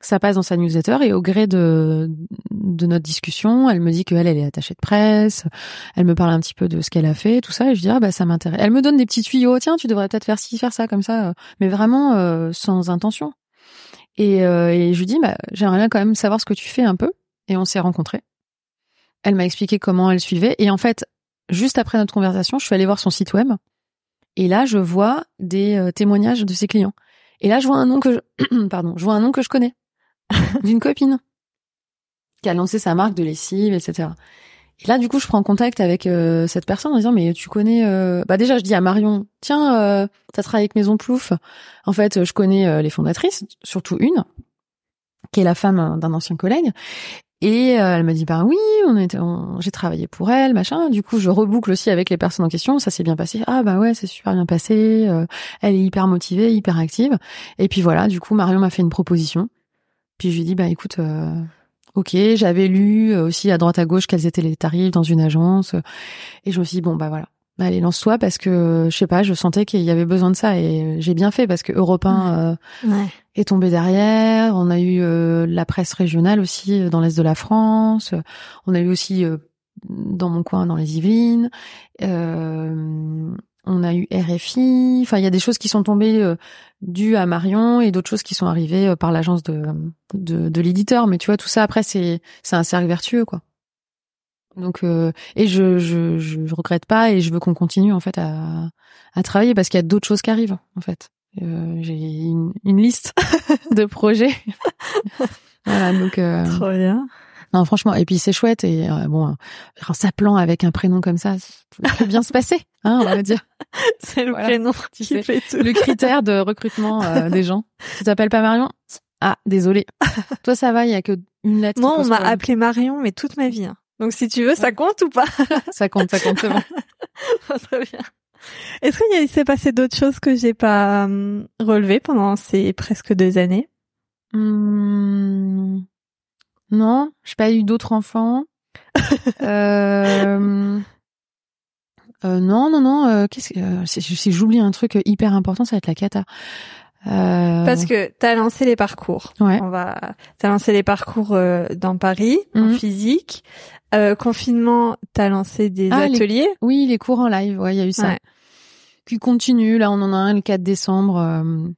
S2: Ça passe dans sa newsletter et au gré de de notre discussion, elle me dit qu'elle, elle est attachée de presse. Elle me parle un petit peu de ce qu'elle a fait, tout ça, et je dis ah bah ça m'intéresse. Elle me donne des petits tuyaux, tiens, tu devrais peut-être faire ci, faire ça, comme ça, mais vraiment euh, sans intention. Et, euh, et je lui dis bah j'aimerais bien quand même savoir ce que tu fais un peu. Et on s'est rencontrés. Elle m'a expliqué comment elle suivait, et en fait, juste après notre conversation, je suis allée voir son site web. Et là, je vois des euh, témoignages de ses clients. Et là, je vois un nom que je, *clears throat* pardon, je vois un nom que je connais *laughs* d'une copine. Qui a lancé sa marque de lessive, etc. Et là, du coup, je prends contact avec euh, cette personne en disant mais tu connais euh... bah déjà je dis à Marion tiens euh, t'as travaillé avec Maison Plouf en fait je connais euh, les fondatrices surtout une qui est la femme d'un ancien collègue. Et euh, elle m'a dit bah oui on était on- j'ai travaillé pour elle machin. Du coup je reboucle aussi avec les personnes en question. Ça s'est bien passé. Ah bah ouais c'est super bien passé euh, elle est hyper motivée hyper active. Et puis voilà du coup Marion m'a fait une proposition puis je lui dis bah écoute euh, ok j'avais lu euh, aussi à droite à gauche quels étaient les tarifs dans une agence et je me suis dit bon bah voilà allez lance-toi parce que je sais pas je sentais qu'il y avait besoin de ça et j'ai bien fait parce que Europe 1 euh,
S1: Ouais.
S2: est tombé derrière. On a eu euh, la presse régionale aussi dans l'est de la France. On a eu aussi euh, dans mon coin, dans les Yvelines. On a eu RFI. Enfin, il y a des choses qui sont tombées euh, dues à Marion et d'autres choses qui sont arrivées euh, par l'agence de, de, l'éditeur. Mais tu vois, tout ça après, c'est c'est un cercle vertueux, quoi. Donc, euh, et je, je je regrette pas et je veux qu'on continue en fait à à travailler parce qu'il y a d'autres choses qui arrivent en fait. J'ai une, une liste *laughs* de projets. *laughs* voilà, donc
S1: Trop bien.
S2: Non, franchement, et puis c'est chouette et euh, bon, en s'appelant avec un prénom comme ça, ça peut bien se passer, hein, on va dire. *laughs*
S1: C'est le
S2: Voilà,
S1: prénom
S2: tu
S1: qui
S2: sais.
S1: fait tout.
S2: Le critère de recrutement euh, *laughs* des gens. Tu t'appelles pas Marion? Ah, désolé. Toi, ça va, il y a que une lettre.
S1: Moi, on m'a appelé Marion, mais toute ma vie. hein. Donc, si tu veux, ça compte ou pas? *laughs*
S2: Ça compte, ça compte, c'est bon.
S1: Très bien. Est-ce qu'il s'est passé d'autres choses que j'ai pas hum, relevées pendant ces presque deux années?
S2: Hmm, Non, j'ai pas eu d'autres enfants. *laughs* euh... euh, non, non, non. euh, Qu'est-ce que euh, si, si j'oublie un truc hyper important, ça va être la cata. Euh...
S1: Parce que t'as lancé les parcours.
S2: ouais.
S1: On va, t'as lancé les parcours dans Paris, en
S2: Mhm.
S1: physique. Euh, confinement, t'as lancé des
S2: Ah, les-
S1: ateliers.
S2: Oui, les cours en live, ouais, il y a eu ça.
S1: Ouais.
S2: Qui continue. Là, on en a un le 4 décembre euh,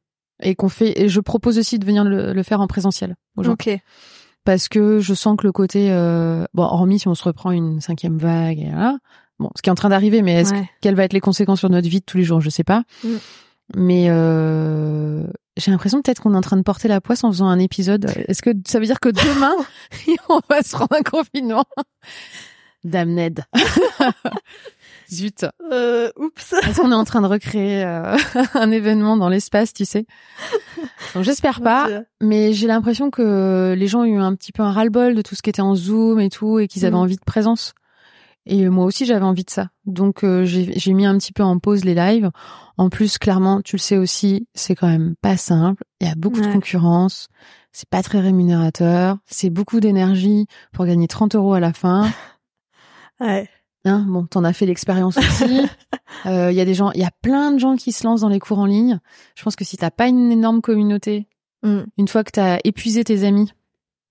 S2: et qu'on fait. Et je propose aussi de venir le, le faire en présentiel.
S1: Ok.
S2: Parce que je sens que le côté euh, bon hormis si on se reprend une cinquième vague et voilà bon ce qui est en train d'arriver mais est-ce
S1: Ouais.
S2: quelles va être les conséquences sur notre vie de tous les jours? Je sais pas.
S1: Mm.
S2: mais euh, j'ai l'impression peut-être qu'on est en train de porter la poisse en faisant un épisode. Est-ce que ça veut dire que demain *laughs* on va se prendre un confinement? Damned *laughs* Zut.
S1: Euh, oups. *laughs*
S2: Est-ce qu'on est en train de recréer euh, *laughs* un événement dans l'espace, tu sais Donc j'espère pas, mais j'ai l'impression que les gens ont eu un petit peu un ras-le-bol de tout ce qui était en Zoom et tout, et qu'ils avaient
S1: Mm.
S2: envie de présence. Et moi aussi, j'avais envie de ça. Donc euh, j'ai mis un petit peu en pause les lives. En plus, clairement, tu le sais aussi, c'est quand même pas simple. Il y a beaucoup de concurrence. C'est pas très rémunérateur. C'est beaucoup d'énergie pour gagner 30 euros à la fin. *laughs*
S1: Ouais.
S2: Hein, bon, t'en as fait l'expérience aussi. *laughs* Euh, Il y a des gens, il y a plein de gens qui se lancent dans les cours en ligne. Je pense que si t'as pas une énorme communauté,
S1: Mm.
S2: une fois que t'as épuisé tes amis,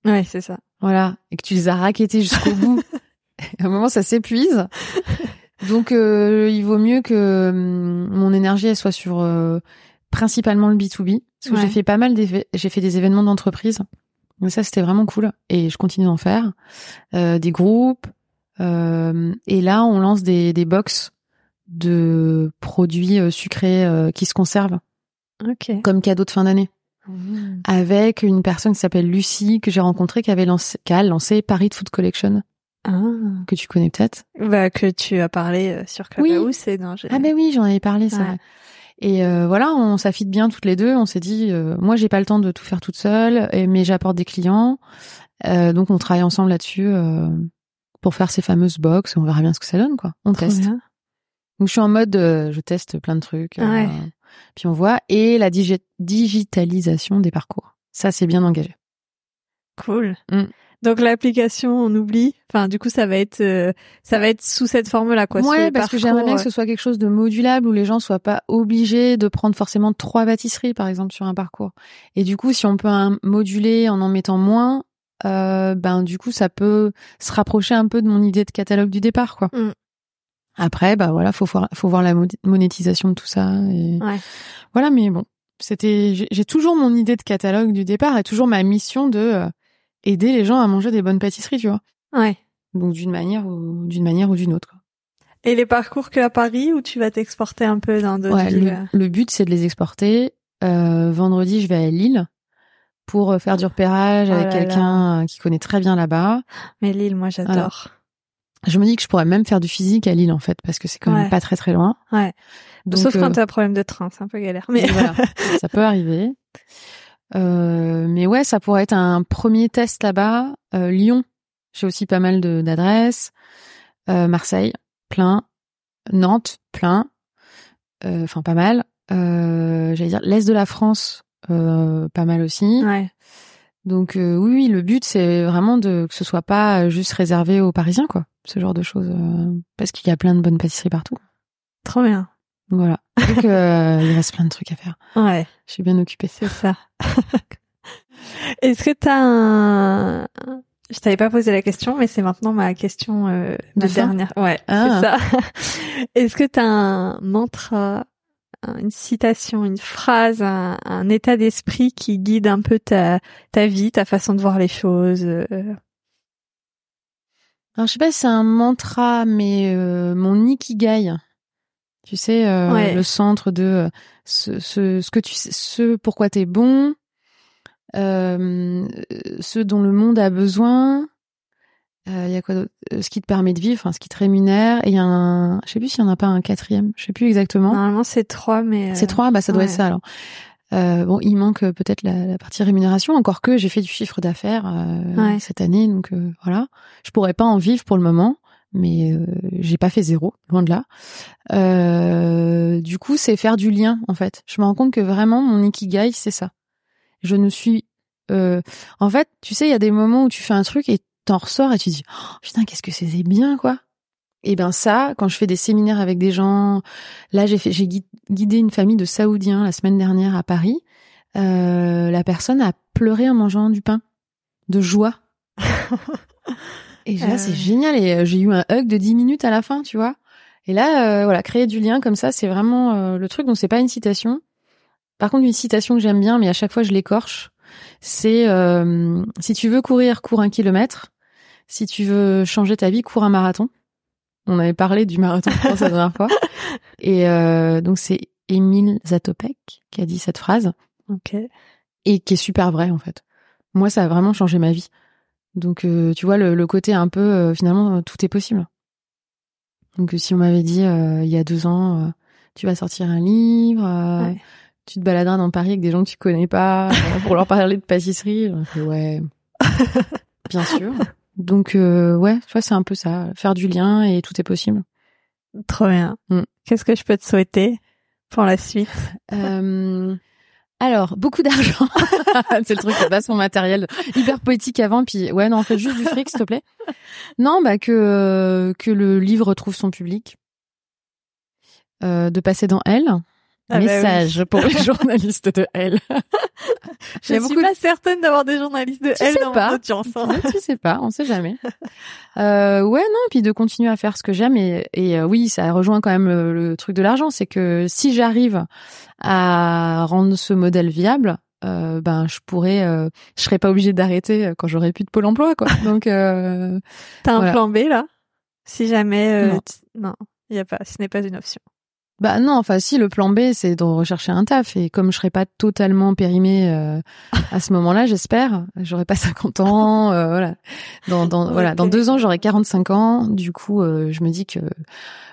S1: Ouais, c'est ça.
S2: voilà, et que tu les as raquettés jusqu'au bout, *laughs* à un moment ça s'épuise. Donc euh, il vaut mieux que hum, mon énergie elle soit sur euh, principalement le B2B parce que
S1: Ouais.
S2: j'ai fait pas mal j'ai fait des événements d'entreprise. Donc ça c'était vraiment cool et je continue d'en faire Euh, des groupes et là on lance des des box de produits euh, sucrés euh, qui se conservent
S1: Ok.
S2: comme cadeau de fin d'année
S1: Mm.
S2: avec une personne qui s'appelle Lucie que j'ai rencontrée qui avait lancé qui a lancé Paris Food Collection
S1: Ah.
S2: que tu connais peut-être.
S1: Bah, que tu as parlé euh, sur Clubhouse et non, j'ai-
S2: Ah ben oui, j'en avais parlé, c'est
S1: Ouais.
S2: Et euh, voilà, on s'affite bien toutes les deux. On s'est dit, euh, moi j'ai pas le temps de tout faire toute seule, et- mais j'apporte des clients, Euh, donc on travaille ensemble là-dessus euh, pour faire ces fameuses box. On verra bien ce que ça donne, quoi. On
S1: Trop
S2: teste.
S1: bien.
S2: Donc je suis en mode, euh, je teste plein de trucs, euh,
S1: Ouais.
S2: puis on voit. Et la digi- digitalisation des parcours, ça c'est bien engagé.
S1: Cool.
S2: Mm.
S1: Donc l'application, on oublie. Enfin, du coup, ça va être, euh, ça va être sous cette forme-là, quoi.
S2: Ouais, parce que j'aimerais bien que
S1: euh,
S2: ce soit quelque chose de modulable où les gens soient pas obligés de prendre forcément trois pâtisseries, par exemple, sur un parcours. Et du coup, si on peut moduler en en mettant moins, euh, ben du coup, ça peut se rapprocher un peu de mon idée de catalogue du départ, quoi.
S1: Mm.
S2: Après, bah voilà, faut voir, faut voir la mo- monétisation de tout ça. Et...
S1: Ouais.
S2: Voilà, mais bon, c'était, j'ai toujours mon idée de catalogue du départ et toujours ma mission de euh, aider les gens à manger des bonnes pâtisseries, tu vois.
S1: Ouais.
S2: Donc d'une manière ou d'une manière ou d'une autre. quoi.
S1: Et les parcours que à Paris ou tu vas t'exporter un peu dans d'autres
S2: Ouais,
S1: villes
S2: le, le but c'est de les exporter. Euh, vendredi, je vais à Lille pour euh, faire du repérage
S1: Oh
S2: avec quelqu'un euh, qui connaît très bien là-bas.
S1: Mais Lille, moi, j'adore.
S2: Je me dis que je pourrais même faire du physique à Lille en fait parce que c'est quand
S1: Ouais.
S2: même pas très très loin.
S1: Ouais.
S2: Donc,
S1: Sauf
S2: euh,
S1: quand t'as un problème de train, c'est un peu galère. Mais
S2: voilà, *laughs* ça peut arriver. Euh, mais ouais, ça pourrait être un premier test là-bas. Euh, Lyon, j'ai aussi pas mal d'adresses. Euh, Marseille, plein. Nantes, plein. Euh, Enfin, pas mal. Euh, J'allais dire l'est de la France, euh, pas mal aussi.
S1: ouais.
S2: Donc euh, oui, oui, le but c'est vraiment de que ce soit pas juste réservé aux Parisiens, quoi. Ce genre de choses, euh, parce qu'il y a plein de bonnes pâtisseries partout.
S1: Trop bien.
S2: Voilà. Donc euh, *laughs* il reste plein de trucs à faire.
S1: Ouais.
S2: Je suis bien occupée.
S1: C'est ça. *laughs* Est-ce que t'as un... Je t'avais pas posé la question, mais c'est maintenant ma question, euh, ma
S2: De fin
S1: dernière. Ouais,
S2: Ah.
S1: c'est ça. *laughs* Est-ce que t'as un mantra, une citation, une phrase, un, un état d'esprit qui guide un peu ta, ta vie, ta façon de voir les choses euh,
S2: Alors je sais pas si c'est un mantra, mais euh, mon ikigai, tu sais, euh,
S1: Ouais.
S2: le centre de ce, ce, ce que tu sais, ce pourquoi t'es bon, euh, ce dont le monde a besoin. Il y a quoi d'autre? Euh, Ce qui te permet de vivre, enfin, ce qui te rémunère. Et il y a un, je sais plus s'il y en a pas un quatrième, je sais plus exactement.
S1: Normalement, c'est trois, mais... euh,
S2: C'est trois, bah ça doit
S1: ouais.
S2: être ça alors. Euh, bon, il manque euh, peut-être la, la partie rémunération, encore que j'ai fait du chiffre d'affaires euh,
S1: Ouais.
S2: cette année, donc euh, voilà. Je pourrais pas en vivre pour le moment, mais euh, j'ai pas fait zéro, loin de là. Euh, du coup, c'est faire du lien en fait. Je me rends compte que vraiment mon ikigai, c'est ça. Je ne suis, euh, en fait, tu sais, il y a des moments où tu fais un truc et t'en ressors et tu dis, oh, putain, qu'est-ce que c'était bien quoi. Et ben ça, quand je fais des séminaires avec des gens, là j'ai fait, j'ai gui- guidé une famille de Saoudiens la semaine dernière à Paris. Euh, la personne a pleuré en mangeant du pain, de joie. *laughs* et là
S1: Euh.
S2: c'est génial et euh, j'ai eu un hug de 10 minutes à la fin, tu vois. Et là, euh, voilà, créer du lien comme ça, c'est vraiment euh, le truc. Donc c'est pas une citation. Par contre, une citation que j'aime bien, mais à chaque fois je l'écorche, c'est euh, si tu veux courir, cours un kilomètre. Si tu veux changer ta vie, cours un marathon. On avait parlé du marathon de France la dernière fois. *laughs* Et euh, donc c'est Émile Zatopek qui a dit cette phrase
S1: Ok.
S2: et qui est super vrai en fait. Moi, ça a vraiment changé ma vie. Donc euh, tu vois le, le côté un peu finalement tout est possible. Donc si on m'avait dit il y a deux ans, tu vas sortir un livre,
S1: Ouais.
S2: Tu te baladeras dans Paris avec des gens que tu connais pas *laughs* pour leur parler de pâtisserie, ouais, *laughs* bien sûr. Donc euh, ouais, tu vois, c'est un peu ça, faire du lien et tout est possible.
S1: Trop bien.
S2: Mm.
S1: Qu'est-ce que je peux te souhaiter pour la suite? *laughs*
S2: Euh, alors, beaucoup d'argent. c'est le truc qui passe mon matériel hyper poétique avant. Puis, ouais, non, en fait, juste du fric, s'il te plaît. Non, bah, que, que le livre trouve son public. Euh, de passer dans Elle.
S1: Ah bah
S2: Message pour les *laughs* journalistes de Elle.
S1: Je
S2: a
S1: suis
S2: beaucoup
S1: pas certaine d'avoir des journalistes de
S2: Tu sais
S1: dans
S2: pas.
S1: mon audience. hein.
S2: tu sais pas, on sait jamais. *laughs* Euh, ouais, non, puis de continuer à faire ce que j'aime et, et euh, oui, ça rejoint quand même le, le truc de l'argent, c'est que si j'arrive à rendre ce modèle viable, euh, ben je pourrais, euh, je serais pas obligée d'arrêter euh, quand j'aurai plus de pôle emploi, quoi. *laughs* Donc euh,
S1: T'as un
S2: Voilà.
S1: plan B là? Si jamais
S2: non,
S1: il y a pas, ce n'est pas une option.
S2: Bah non, enfin si le plan B c'est de rechercher un taf et comme je serais pas totalement périmée euh, à ce moment-là, j'espère, j'aurais pas *laughs* 50 ans, euh, voilà. Dans, dans voilà, dans deux ans j'aurai 45 ans. Du coup, euh, je me dis que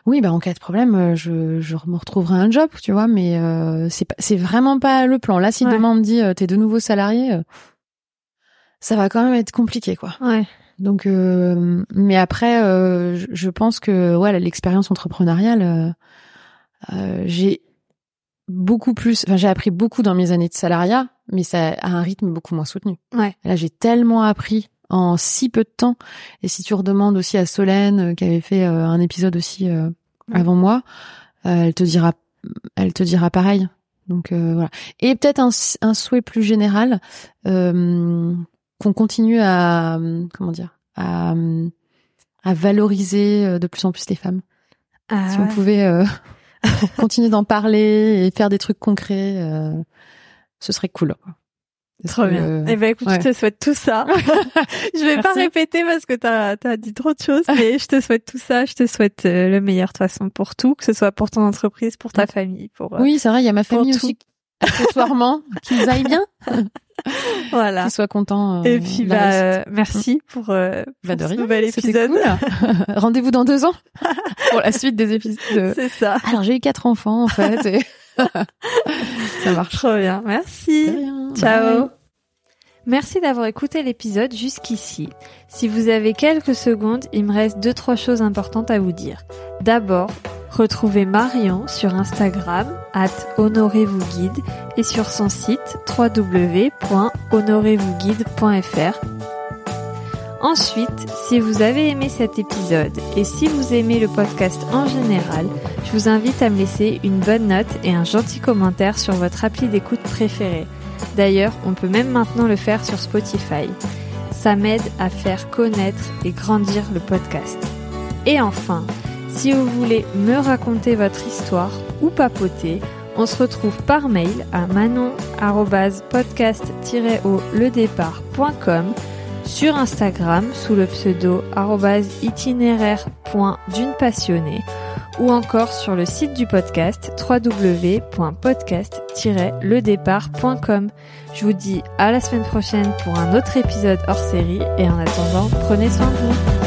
S2: oui, bah en cas de problème, euh, je, je me retrouverai un job, tu vois. Mais euh, c'est pas, c'est vraiment pas le plan. Là, si
S1: Ouais.
S2: demain on me dit euh, t'es de nouveau salarié, euh, ça va quand même être compliqué, quoi.
S1: Ouais.
S2: Donc, euh, mais après, euh, je- je pense que ouais, l'expérience entrepreneuriale, euh, j'ai beaucoup plus, enfin j'ai appris beaucoup dans mes années de salariat, mais ça à un rythme beaucoup moins soutenu.
S1: Ouais.
S2: Là, j'ai tellement appris en si peu de temps. Et si tu redemandes aussi à Solène, euh, qui avait fait euh, un épisode aussi
S1: Ouais.
S2: avant moi, elle te dira, elle te dira pareil. Donc euh, voilà. Et peut-être un, un souhait plus général euh, qu'on continue à comment dire à, à valoriser de plus en plus les femmes.
S1: Ah,
S2: si on
S1: ouais.
S2: pouvait euh, *laughs* continuer d'en parler et faire des trucs concrets, euh, ce serait cool.
S1: Trop bien.
S2: euh,
S1: Eh ben écoute,
S2: ouais.
S1: je te souhaite tout ça. *laughs* je vais pas répéter parce que t'as as dit trop de choses, mais je te souhaite tout ça. Je te souhaite euh, le meilleur de toute façon pour tout, que ce soit pour ton entreprise, pour ta famille, pour euh,
S2: Oui, c'est vrai, il y a ma famille aussi, accessoirement, *laughs* qu'ils aillent bien, *laughs*
S1: voilà.
S2: qu'ils soient contents. euh,
S1: Et puis bah euh, merci pour, euh,
S2: Bah,
S1: pour
S2: de
S1: ce nouvel épisode.
S2: cool. *laughs* Rendez-vous dans deux ans pour la suite des épisodes.
S1: C'est ça.
S2: Alors j'ai eu quatre enfants en fait. et- Ça marche.
S1: Trop bien. Merci. Ciao.
S2: Bye.
S1: Merci d'avoir écouté l'épisode jusqu'ici. Si vous avez quelques secondes, il me reste deux trois choses importantes à vous dire. D'abord, retrouvez Marion sur Instagram at honorez-vous-guide et sur son site www.honorez-vous-guide.fr. Ensuite, si vous avez aimé cet épisode et si vous aimez le podcast en général, je vous invite à me laisser une bonne note et un gentil commentaire sur votre appli d'écoute préférée. D'ailleurs, on peut même maintenant le faire sur Spotify. Ça m'aide à faire connaître et grandir le podcast. Et enfin, si vous voulez me raconter votre histoire ou papoter, on se retrouve par mail à manon-podcast-au-ledépart.com sur Instagram sous le pseudo itinéraire.d'une passionnée ou encore sur le site du podcast www.podcast-ledépart.com. Je vous dis à la semaine prochaine pour un autre épisode hors série et en attendant, prenez soin de vous.